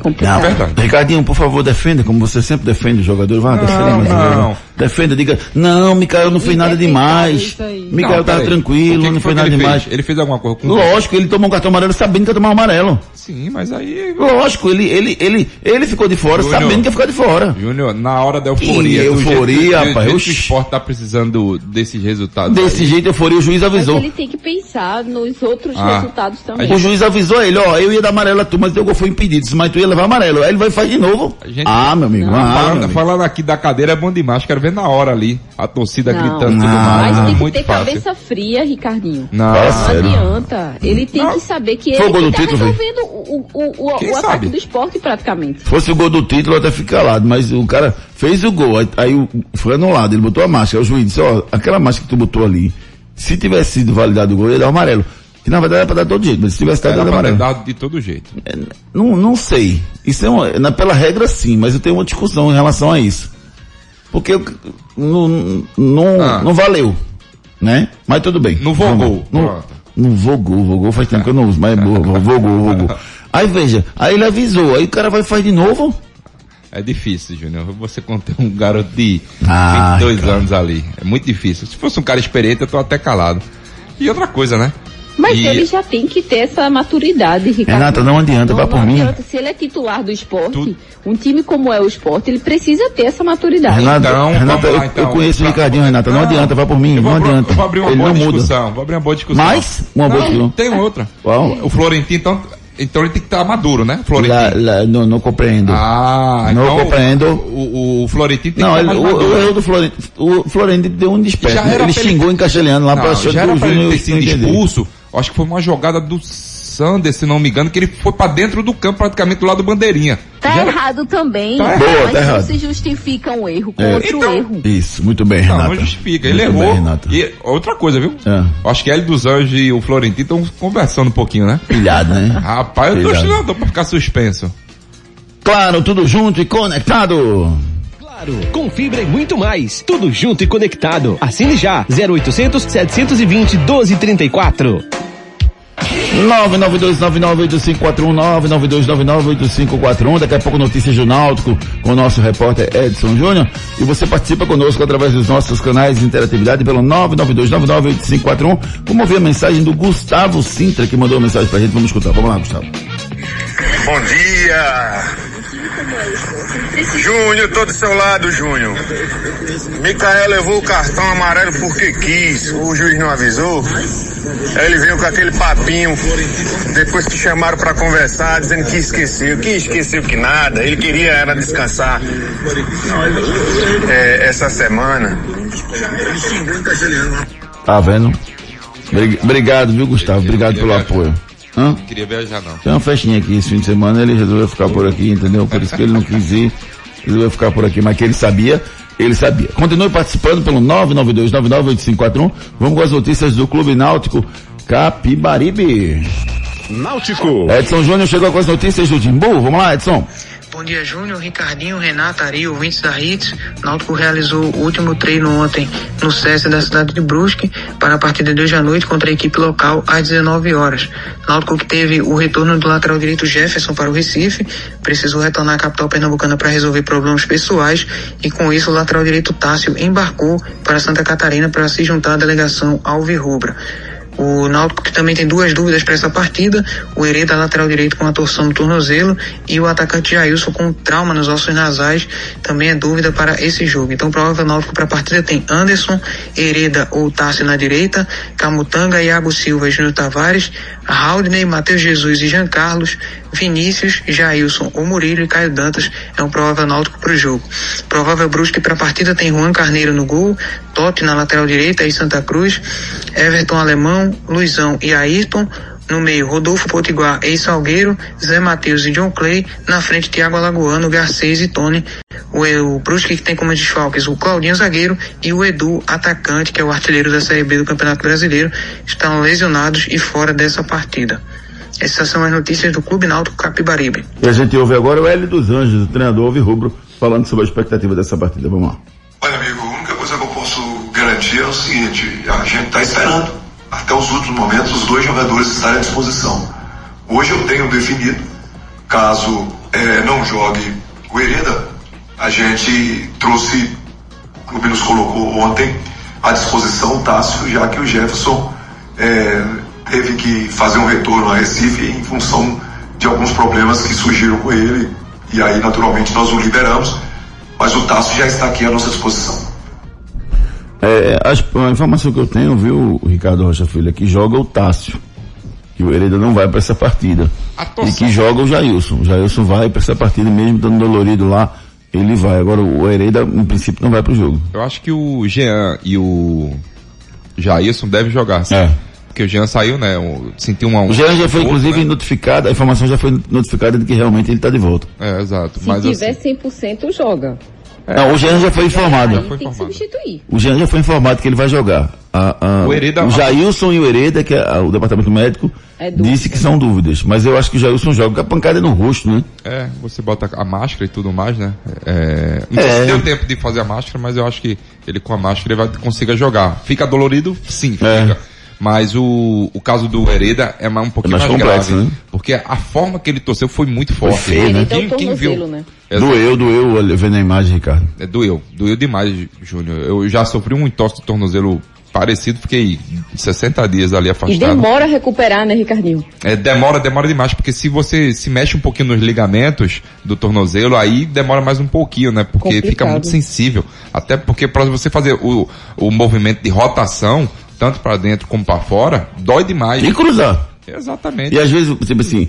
Complicado. Ricardinho, por favor, defenda, como você sempre defende o jogador. Vá, Não, defenda mais não. jogador. Defenda, diga, não, Mikael não fez nada demais. Mikael Não, tava peraí. tranquilo, O que que não foi fez nada ele demais. fez? Ele fez alguma coisa com Lógico, ele tomou um cartão amarelo sabendo que ia tomar um amarelo. Sim, mas aí. Lógico, ele, ele, ele, ele ficou de fora Júnior. sabendo que ia ficar de fora. Júnior, na hora da euforia. Que euforia, rapaz, o esporte tá precisando desses resultados. Desse aí. jeito, euforia, o juiz Mas avisou. ele tem que pensar nos outros Ah. resultados também. O juiz avisou ele, ó, eu ia dar amarelo a tu, mas teu gol foi impedido, mas tu ia levar amarelo. Aí ele vai e faz de novo. gente- Ah, meu amigo, ah, meu falando, amigo. falando aqui da cadeira é bom demais. Quero ver na hora ali a torcida Não. gritando e tudo mais. Mas tem que muito ter fácil. cabeça fria, Ricardinho. Não, não sério. adianta. Ele tem que saber que Foi o ele gol que do tá título, resolvendo o, o, o, o ataque sabe? do esporte praticamente. Se fosse o gol do título, eu até fico calado, mas o cara fez o gol, aí, aí o- foi anulado, ele botou a máscara, o juiz disse, ó, aquela máscara que tu botou ali, se tivesse sido validado o gol, ia dar o amarelo. Que na verdade era pra dar todo jeito, mas se tivesse dado, amarelo. dado de todo jeito. Não, não sei. Isso é uma, na, pela regra sim, mas eu tenho uma discussão em relação a isso. Porque não, não, Ah. não valeu, né? Mas tudo bem. Não vogou. Não, Pronto. não vogou, vogou faz tempo que eu não uso, mas é boa, vogou, vogou. Aí veja, aí ele avisou, aí o cara vai e faz de novo. É difícil, Júnior. Você conter um garoto de Ah, 22 cara. anos ali. É muito difícil. Se fosse um cara experiente, eu tô até calado. E outra coisa, né? Mas E- ele já tem que ter essa maturidade, Ricardo. Renata, não adianta, vai por mim. adianta. Se ele é titular do esporte, um time como é o esporte, ele precisa ter essa maturidade. Renata, Então, Renata lá, eu, então. eu conheço o Ricardinho, Renata, não, Não, adianta, vai por mim, Eu não adianta. eu vou abrir uma ele boa não muda. discussão. Vou abrir uma boa discussão. Mais? Uma boa Não, discussão. Tem outra. Qual? O Florentino, então, então ele tem que estar maduro, né? Florentino. Lá- lá, não, não compreendo. Ah, não então compreendo. O, o Florentino tem Não, que ele, estar o, mais maduro. o do Florentino, o Florentino deu um desperto. Era Ele ele- xingou em castelhano lá Não, pra achar já era o pra ele Júnior ter sido expulso. Acho que foi uma jogada do Sander, se não me engano, que ele foi pra dentro do campo, praticamente do lado do bandeirinha. Tá Já errado também, Tá mas errado. Boa, tá errado. não se justifica um erro com É. outro Então- erro. Isso, muito bem, Não, Renata. não justifica. Ele Muito errou. Bem, e outra coisa, viu? É. Acho que ele dos Anjos e o Florentino estão conversando um pouquinho, né? Pilhado, né? Rapaz, eu tô estudando pra ficar suspenso. Claro, tudo junto e conectado. Claro, com fibra e muito mais. Tudo junto e conectado. Assine já. 0800 720 1234. 992998541 992998541 Daqui a pouco notícias do Náutico com o nosso repórter Edson Júnior. E você participa conosco através dos nossos canais de interatividade pelo 992998541. Vamos ouvir a mensagem do Gustavo Sintra que mandou uma mensagem pra gente. Vamos escutar. Vamos lá, Gustavo. Bom dia! Júnior, tô do seu lado, Júnior. Micael levou o cartão amarelo porque quis, o juiz não avisou. Aí ele veio com aquele papinho, depois que chamaram pra conversar, dizendo que esqueceu. Que esqueceu que nada, ele queria era descansar é, essa semana. Tá vendo? Brig- Obrigado, viu, Gustavo? Obrigado pelo apoio. Hã? Queria viajar não. Tem uma festinha aqui esse fim de semana, ele resolveu ficar por aqui, entendeu? Por isso que ele não quis ir, resolveu ficar por aqui, mas que ele sabia, ele sabia. Continue participando pelo 992998541. Vamos com as notícias do Clube Náutico Capibaribe. Náutico. Edson Júnior chegou com as notícias do Timbu. Vamos lá, Edson. Bom dia, Júnior, Ricardinho, Renato, Ari, ouvintes da Hits. Náutico realizou o último treino ontem no SESI da cidade de Brusque para a partida de hoje à noite contra a equipe local às 19 horas. Náutico que teve o retorno do lateral direito Jefferson para o Recife, precisou retornar à capital pernambucana para resolver problemas pessoais e com isso o lateral direito Tássio embarcou para Santa Catarina para se juntar à delegação Alvirrubra. O Náutico que também tem duas dúvidas para essa partida, o Hereda lateral direito com a torção no tornozelo e o atacante Jailson com trauma nos ossos nasais também é dúvida para esse jogo. Então provável Náutico para a partida tem Anderson, Hereda ou Tássio na direita, Camutanga, Iago Silva e Júnior Tavares, Haldney, Matheus Jesus e Jean Carlos, Vinícius, Jailson ou Murilo e Caio Dantas é um provável Náutico para o jogo. Provável Brusque para a partida tem Juan Carneiro no gol, Totti na lateral direita e Santa Cruz, Everton Alemão, Luizão e Ayrton, no meio, Rodolfo Potiguar e Salgueiro, Zé Matheus e John Clay, na frente, Thiago Alagoano, Garcês e Tony. O, o Brusque que tem como desfalques o Claudinho Zagueiro e o Edu, atacante, que é o artilheiro da Série B do Campeonato Brasileiro, estão lesionados e fora dessa partida. Essas são as notícias do Clube Náutico Capibaribe. E a gente ouve agora o Hélio dos Anjos, o treinador Alvi Rubro, falando sobre a expectativa dessa partida. Vamos lá. Olha, amigo, a única coisa que eu posso garantir é o seguinte: a gente está esperando até os últimos momentos os dois jogadores estarem à disposição. Hoje eu tenho definido, caso eh, não jogue o Hereda, a gente trouxe, o clube nos colocou ontem à disposição o Tássio, já que o Jefferson eh, teve que fazer um retorno a Recife em função de alguns problemas que surgiram com ele. E aí, naturalmente, nós o liberamos, mas o Tássio já está aqui à nossa disposição. É, as- a informação que eu tenho, viu, Ricardo Rocha Filho, é que joga o Tássio. Que o Hereda não vai para essa partida. E que joga o Jailson. O Jailson vai para essa partida, mesmo estando dolorido lá, ele vai. Agora o Hereda, em princípio, não vai pro jogo. Eu acho que o Jean e o Jailson devem jogar, sim. É. Porque o Jean saiu, né? o- Sentiu uma... O Jean já foi, inclusive, notificado, a informação já foi notificada de que realmente ele está de volta. É, exato. Se Mas tiver assim, 100% joga. Não, o Jean já foi informado. Aí tem que substituir. O Jean já foi informado que ele vai jogar. A- a- O Hereda- o Jailson e o Hereda, que é a- o departamento médico, É disse que são dúvidas. Mas eu acho que o Jailson joga com a pancada no rosto, né? é, você bota a máscara e tudo mais, né? É, não sei É. se deu tempo de fazer a máscara, mas eu acho que ele com a máscara ele vai consiga jogar. Fica dolorido? Sim, fica. Mas o, o caso do Hereda é mais, um pouquinho É mais mais, complexo, grave. né? Porque a forma que ele torceu foi muito forte. feio, né? Quem, quem viu? Exato. Doeu, doeu vendo a imagem, Ricardo. É, doeu, doeu demais, Júnior. Eu já sofri um entorse de tornozelo parecido, fiquei 60 dias ali E afastado. demora a recuperar, né, Ricardinho? É, demora, demora demais, porque se você se mexe um pouquinho nos ligamentos do tornozelo, aí demora mais um pouquinho, né? Porque fica Complicado. muito sensível. Até porque para você fazer o, o movimento de rotação, tanto para dentro como para fora, dói demais. E cruzar. Exatamente. E às vezes, tipo assim,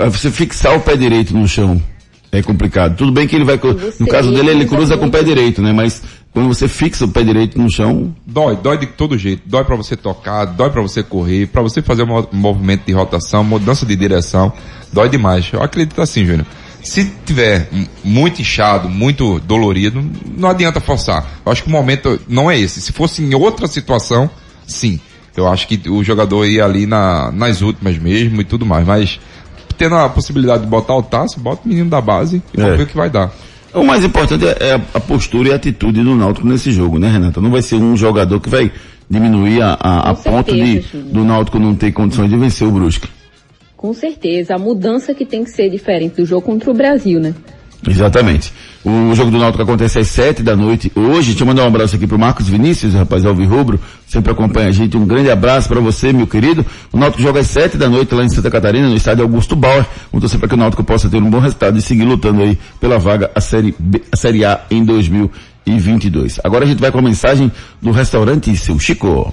é, você fixar o pé direito no chão é complicado. Tudo bem que ele vai, cru- no caso dele, ele cruza com o pé direito, né? Mas quando você fixa o pé direito no chão, Dói, dói de todo jeito. Dói pra você tocar, dói pra você correr, pra você fazer um mo- movimento de rotação, mudança de direção. Dói demais. Eu acredito assim, Júnior. Se tiver muito inchado, muito dolorido, não adianta forçar. Eu acho que o momento não é esse. Se fosse em outra situação, sim. Eu acho que o jogador ia ali na, nas últimas mesmo e tudo mais. Mas tendo a possibilidade de botar o Tássio, bota o menino da base e É. vamos ver o que vai dar. o mais importante é é a postura e a atitude do Náutico nesse jogo, né, Renata? Não vai ser um jogador que vai diminuir a, a, a ponto de, do Náutico não ter condições de vencer o Brusque. Com certeza. A mudança que tem que ser diferente do jogo contra o Brasil, né? Exatamente. O jogo do Náutico acontece às sete da noite hoje. Deixa eu mandar um abraço aqui pro Marcos Vinícius, rapaz Alvirrubro, sempre acompanha a gente. Um grande abraço para você, meu querido. O Náutico joga às sete da noite lá em Santa Catarina, no estádio Augusto Bauer. Vamos torcer para que o Náutico possa ter um bom resultado e seguir lutando aí pela vaga a Série, B, a série A em 2022. Agora a gente vai com a mensagem do restaurante Seu Chico.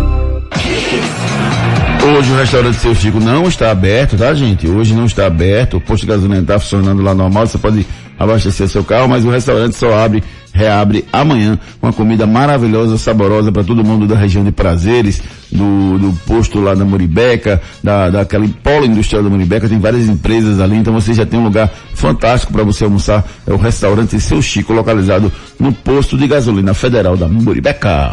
Hoje o restaurante Seu Chico não está aberto, tá gente? Hoje não está aberto, o posto de gasolina está funcionando lá normal, você pode abastecer seu carro, mas o restaurante só abre, reabre amanhã, uma comida maravilhosa, saborosa para todo mundo da região de Prazeres, do, do posto lá da Muribeca, da, daquele polo industrial da Muribeca, tem várias empresas ali, então você já tem um lugar fantástico para você almoçar, é o restaurante Seu Chico, localizado no posto de gasolina federal da Muribeca.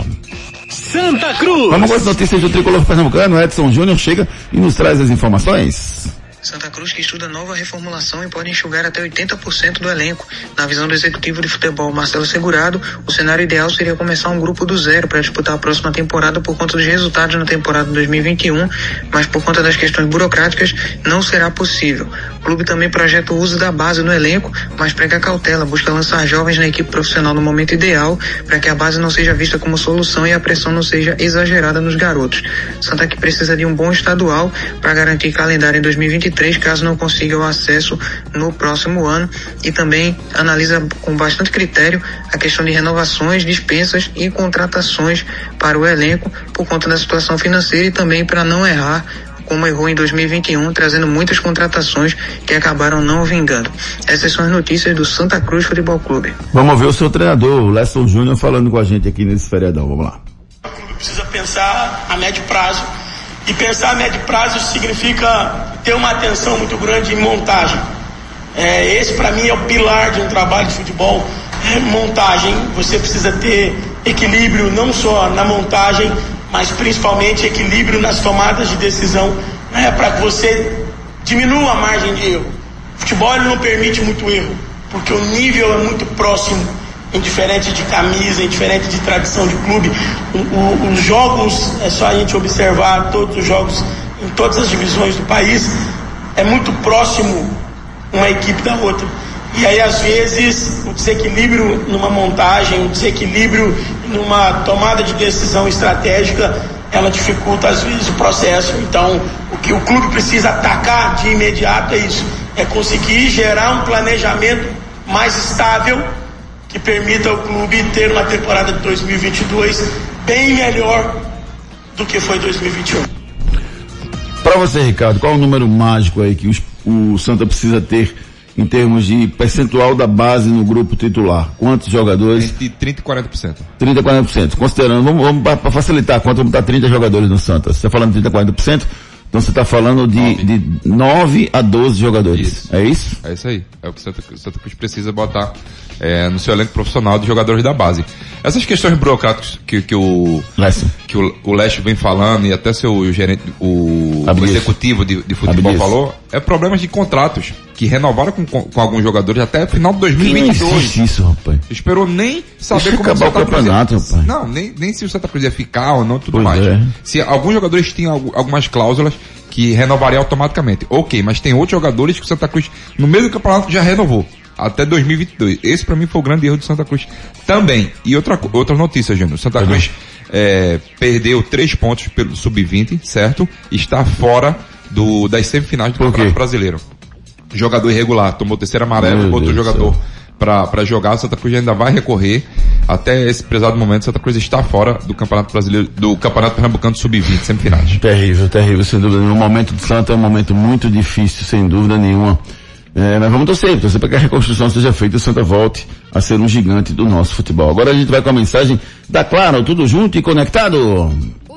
Santa Cruz. Vamos com as notícias do tricolor pernambucano. Edson Júnior chega e nos traz as informações. Santa Cruz que estuda nova reformulação e pode enxugar até 80% do elenco. Na visão do executivo de futebol Marcelo Segurado, o cenário ideal seria começar um grupo do zero para disputar a próxima temporada por conta dos resultados na temporada 2021, mas por conta das questões burocráticas não será possível. O clube também projeta o uso da base no elenco, mas prega cautela, busca lançar jovens na equipe profissional no momento ideal para que a base não seja vista como solução e a pressão não seja exagerada nos garotos. Santa que precisa de um bom estadual para garantir calendário em 2023 caso não consiga o acesso no próximo ano e também analisa com bastante critério a questão de renovações, dispensas e contratações para o elenco por conta da situação financeira e também para não errar como errou em 2021, trazendo muitas contratações que acabaram não vingando. Essas são as notícias do Santa Cruz Futebol Clube. Vamos ver o seu treinador, o Lesson Júnior, falando com a gente aqui nesse feriadão. Vamos lá. O clube precisa pensar a médio prazo e pensar a médio prazo significa ter uma atenção muito grande em montagem. É, esse para mim é o pilar de um trabalho de futebol. É montagem. Você precisa ter equilíbrio não só na montagem, mas principalmente equilíbrio nas tomadas de decisão, né, para que você diminua a margem de erro. O futebol não permite muito erro, porque o nível é muito próximo indiferente de camisa, indiferente de tradição de clube. O, o, os jogos, é só a gente observar todos os jogos em todas as divisões do país, é muito próximo uma equipe da outra. E aí, às vezes, o desequilíbrio numa montagem, o desequilíbrio numa tomada de decisão estratégica, ela dificulta, às vezes, o processo. Então, o que o clube precisa atacar de imediato é isso: é conseguir gerar um planejamento mais estável que permita ao clube ter uma temporada de 2022 bem melhor do que foi 2021. Para você, Ricardo, qual é o número mágico aí que os, o Santa precisa ter em termos de percentual da base no grupo titular? Quantos jogadores? Entre 30% e 40%. 30 e 40%. Considerando, vamos, vamos para facilitar, quanto vamos botar 30 jogadores no Santa? Você está falando de 30 a 40%? Então você está falando de, de 9 a 12 jogadores. Isso. É isso? É isso aí. É o que o Santa, Santa Cruz precisa botar é, no seu elenco profissional de jogadores da base. Essas questões burocráticas que, que o Lécio. que o, o Leste vem falando e até seu gerente, o, o executivo de, de futebol Abdias. falou, é problemas de contratos que renovaram com, com, alguns jogadores até o final de Que não 2022. existe isso, rapaz. Esperou nem saber Deixa como acabar o Santa Cruz ia- campeonato, rapaz. Não, nem, nem se o Santa Cruz ia ficar ou não, tudo Pois mais. é. Se alguns jogadores tinham algu- algumas cláusulas que renovariam automaticamente. Ok, mas tem outros jogadores que o Santa Cruz, no meio do campeonato, já renovou. Até 2022. Esse pra mim foi o grande erro do Santa Cruz também. E outra, outra notícia, Júnior. O Santa Cruz é, perdeu três pontos pelo Sub-20, certo? Está fora do, das semifinais do Campeonato Brasileiro. Jogador irregular, tomou terceiro amarelo, Meu botou Deus do jogador pra jogar. O Santa Cruz ainda vai recorrer. Até esse prezado momento, Santa Cruz está fora do Campeonato Brasileiro, do Campeonato Pernambucano Sub-20, semifinais. Terrível, terrível, sem dúvida nenhuma. O momento do Santa é um momento muito difícil, sem dúvida nenhuma. É, mas vamos torcer, torcer para que a reconstrução seja feita e o Santa volte a ser um gigante do nosso futebol. Agora a gente vai com a mensagem da Claro, tudo junto e conectado.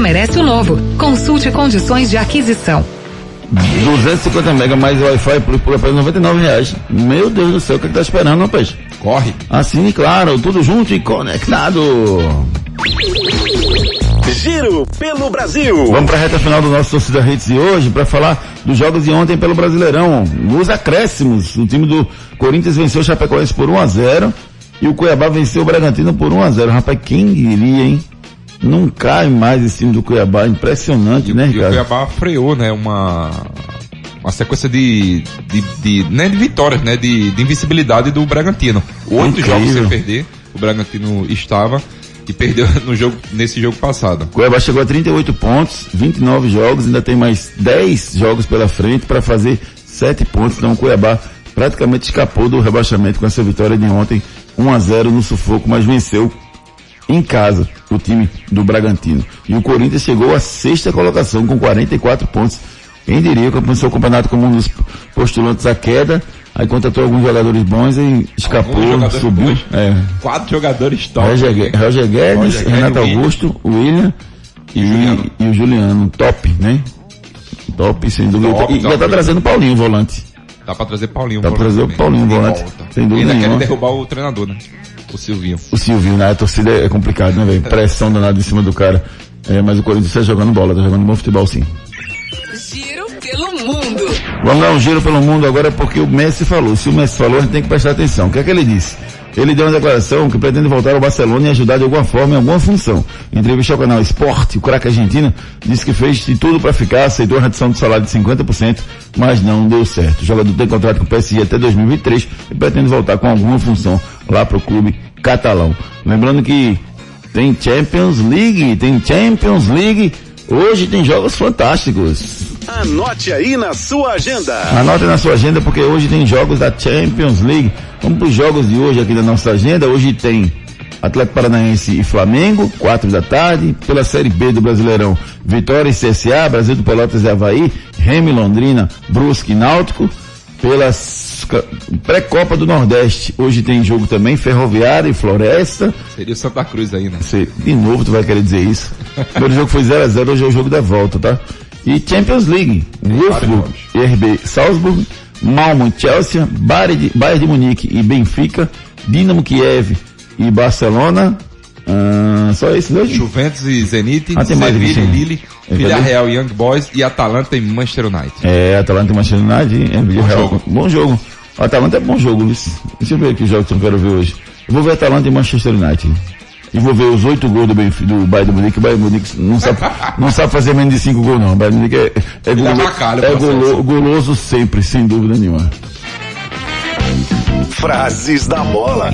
merece o novo. Consulte condições de aquisição. 250 mega mais Wi-Fi por, por apenas 99 reais. Meu Deus do céu, o que, que tá esperando, rapaz? Corre. Assine, claro, tudo junto e conectado. Giro pelo Brasil. Vamos para a reta final do nosso Torcida Hits de hoje para falar dos jogos de ontem pelo Brasileirão. Nos acréscimos, o time do Corinthians venceu o Chapecoense por 1 a 0 e o Cuiabá venceu o Bragantino por 1 a 0 Rapaz, quem diria, hein? Não cai mais esse time do Cuiabá, impressionante, né, E o Ricardo? Cuiabá freou, né, uma, uma sequência de, de, de, né, de vitórias, né, de, de invencibilidade do Bragantino. Oito jogos sem perder, o Bragantino estava e perdeu no jogo, nesse jogo passado. Cuiabá chegou a 38 pontos, 29 jogos, ainda tem mais 10 jogos pela frente para fazer 7 pontos. Então o Cuiabá praticamente escapou do rebaixamento com essa vitória de ontem, 1 a 0 no sufoco, mas venceu em casa o time do Bragantino. E o Corinthians chegou à sexta colocação com 44 pontos. Quem diria que começou o campeonato como um dos postulantes à queda, aí contratou alguns jogadores bons e escapou, subiu. bons. É. Quatro jogadores top. Roger, Gue- Roger Guedes, Roger Guedes, Renato William. Augusto, William e, e o Juliano. Top, né? Top, sem dúvida. Top, e já top. tá trazendo o Paulinho, volante. Dá pra trazer Paulinho. Dá pra trazer o. Paulinho, volante. Sem dúvida Ainda querem derrubar o treinador, né? O Silvinho. O Silvio, né? A torcida é complicado, né, velho? Pressão danada em cima do cara. É, mas o Corinthians tá jogando bola, tá jogando bom futebol sim. Giro pelo mundo. Vamos dar um giro pelo mundo agora porque o Messi falou. Se o Messi falou, a gente tem que prestar atenção. O que é que ele disse? Ele deu uma declaração que pretende voltar ao Barcelona e ajudar de alguma forma, em alguma função. Em entrevista ao canal Esporte, o craque argentino disse que fez de tudo para ficar, aceitou a redução do salário de 50%, mas não deu certo. O jogador tem contrato com o PSG até 2023 e pretende voltar com alguma função lá pro clube catalão. Lembrando que tem Champions League, tem Champions League. Hoje tem jogos fantásticos. Anote aí na sua agenda. Anote na sua agenda porque hoje tem jogos da Champions League. Vamos para os jogos de hoje aqui da nossa agenda. Hoje tem Atlético Paranaense e Flamengo, quatro da tarde. Pela Série B do Brasileirão, Vitória e CSA, Brasil do Pelotas e Havaí, Remy Londrina, Brusque e Náutico. Pela pré-copa do Nordeste, hoje tem jogo também, Ferroviária e Floresta. Seria o Santa Cruz aí, né? De novo tu vai querer dizer isso. O primeiro jogo foi 0x0, hoje é o jogo da volta, tá? E Champions League, Wolfsburg, RB Salzburg, Malmo, Chelsea, Bayern de, Bayern de Munique e Benfica, Dinamo Kiev e Barcelona. Ah, só esses dois? Juventus e Zenit, Ah, Sevilla e. Lille, É, Villarreal e Young Boys e Atalanta e Manchester United. É, Atalanta e Manchester United, é, bom jogo. Bom jogo. O Atalanta é bom jogo, Luiz. Deixa eu ver que jogos que eu quero ver hoje. Eu vou ver Atalanta e Manchester United. E vou ver os oito gols do, Benf- do Bayern de Munique. O Bayern de Munique não sabe, não sabe fazer menos de cinco gols não. O Bayern de Munique é, é, golo- é golo- goloso sempre, sem dúvida nenhuma. Frases da bola.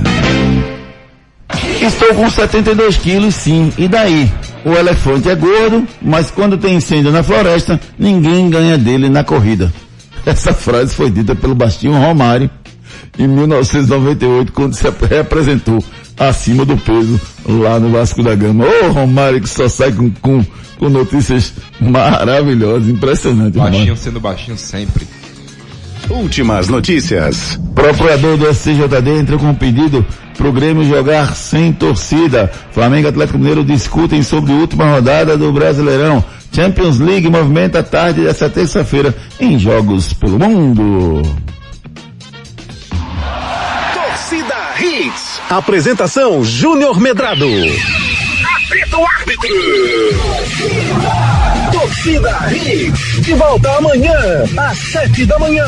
Estou com 72 quilos, sim. E daí? O elefante é gordo, mas quando tem incêndio na floresta, ninguém ganha dele na corrida. Essa frase foi dita pelo Bastinho Romário em 1998, quando se representou acima do peso lá no Vasco da Gama. Ô Romário que só sai com, com, com notícias maravilhosas, impressionante. Romário. Baixinho sendo baixinho sempre. Últimas notícias. Procurador do SCJD entrou com um pedido pro Grêmio jogar sem torcida. Flamengo e Atlético Mineiro discutem sobre a última rodada do Brasileirão. Champions League movimenta a tarde dessa terça-feira em Jogos pelo Mundo. Torcida Hits. Apresentação Júnior Medrado. Apita o árbitro! Torcida Hits. De volta amanhã às sete da manhã.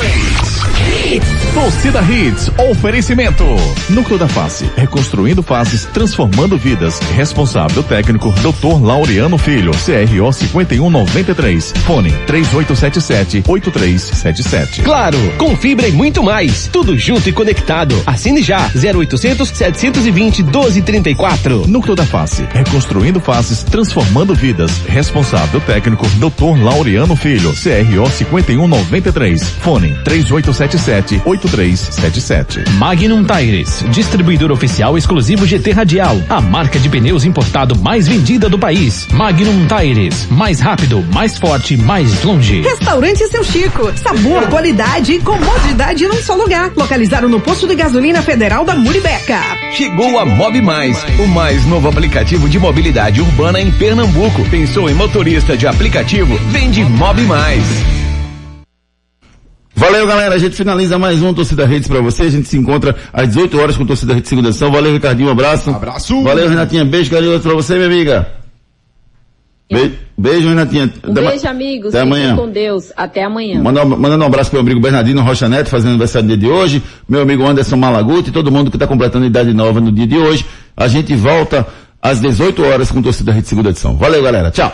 Torcida Hits, oferecimento. Núcleo da Face, reconstruindo faces, transformando vidas. Responsável técnico, Dr. Laureano Filho, CRO 5193. Fone 3877-8377. Claro, com fibra e muito mais. Tudo junto e conectado. Assine já. 0800 720 1234. Núcleo da Face, reconstruindo faces, transformando vidas. Responsável técnico, Dr. Laureano Filho, CRO 5193. Fone 3877-8377. Magnum Tires, distribuidor oficial exclusivo GT Radial, a marca de pneus importado mais vendida do país. Magnum Tires, mais rápido, mais forte, mais longe. Restaurante Seu Chico. Sabor, qualidade e comodidade num só lugar. Localizado no posto de gasolina federal da Muribeca. Chegou a Mob Mais, o mais novo aplicativo de mobilidade urbana em Pernambuco. Pensou em motorista de aplicativo? Vende Mob Mais. Valeu, galera. A gente finaliza mais um Torcida Redes pra você. A gente se encontra às 18 horas com Torcida Redes Segunda Edição. Valeu, Ricardinho. Um abraço. Abraço. Valeu, Renatinha. Beijo, carinhoso pra você, minha amiga. Be beijo, Renatinha. Um ma- beijo, amigos. Até amanhã. com Deus. Até amanhã. Manda- Mandando um abraço pro meu amigo Bernardino Rocha Neto, fazendo aniversário no dia de hoje. Meu amigo Anderson Malaguti e todo mundo que está completando idade nova no dia de hoje. A gente volta às 18 horas com Torcida Rede Segunda Edição. Valeu, galera. Tchau.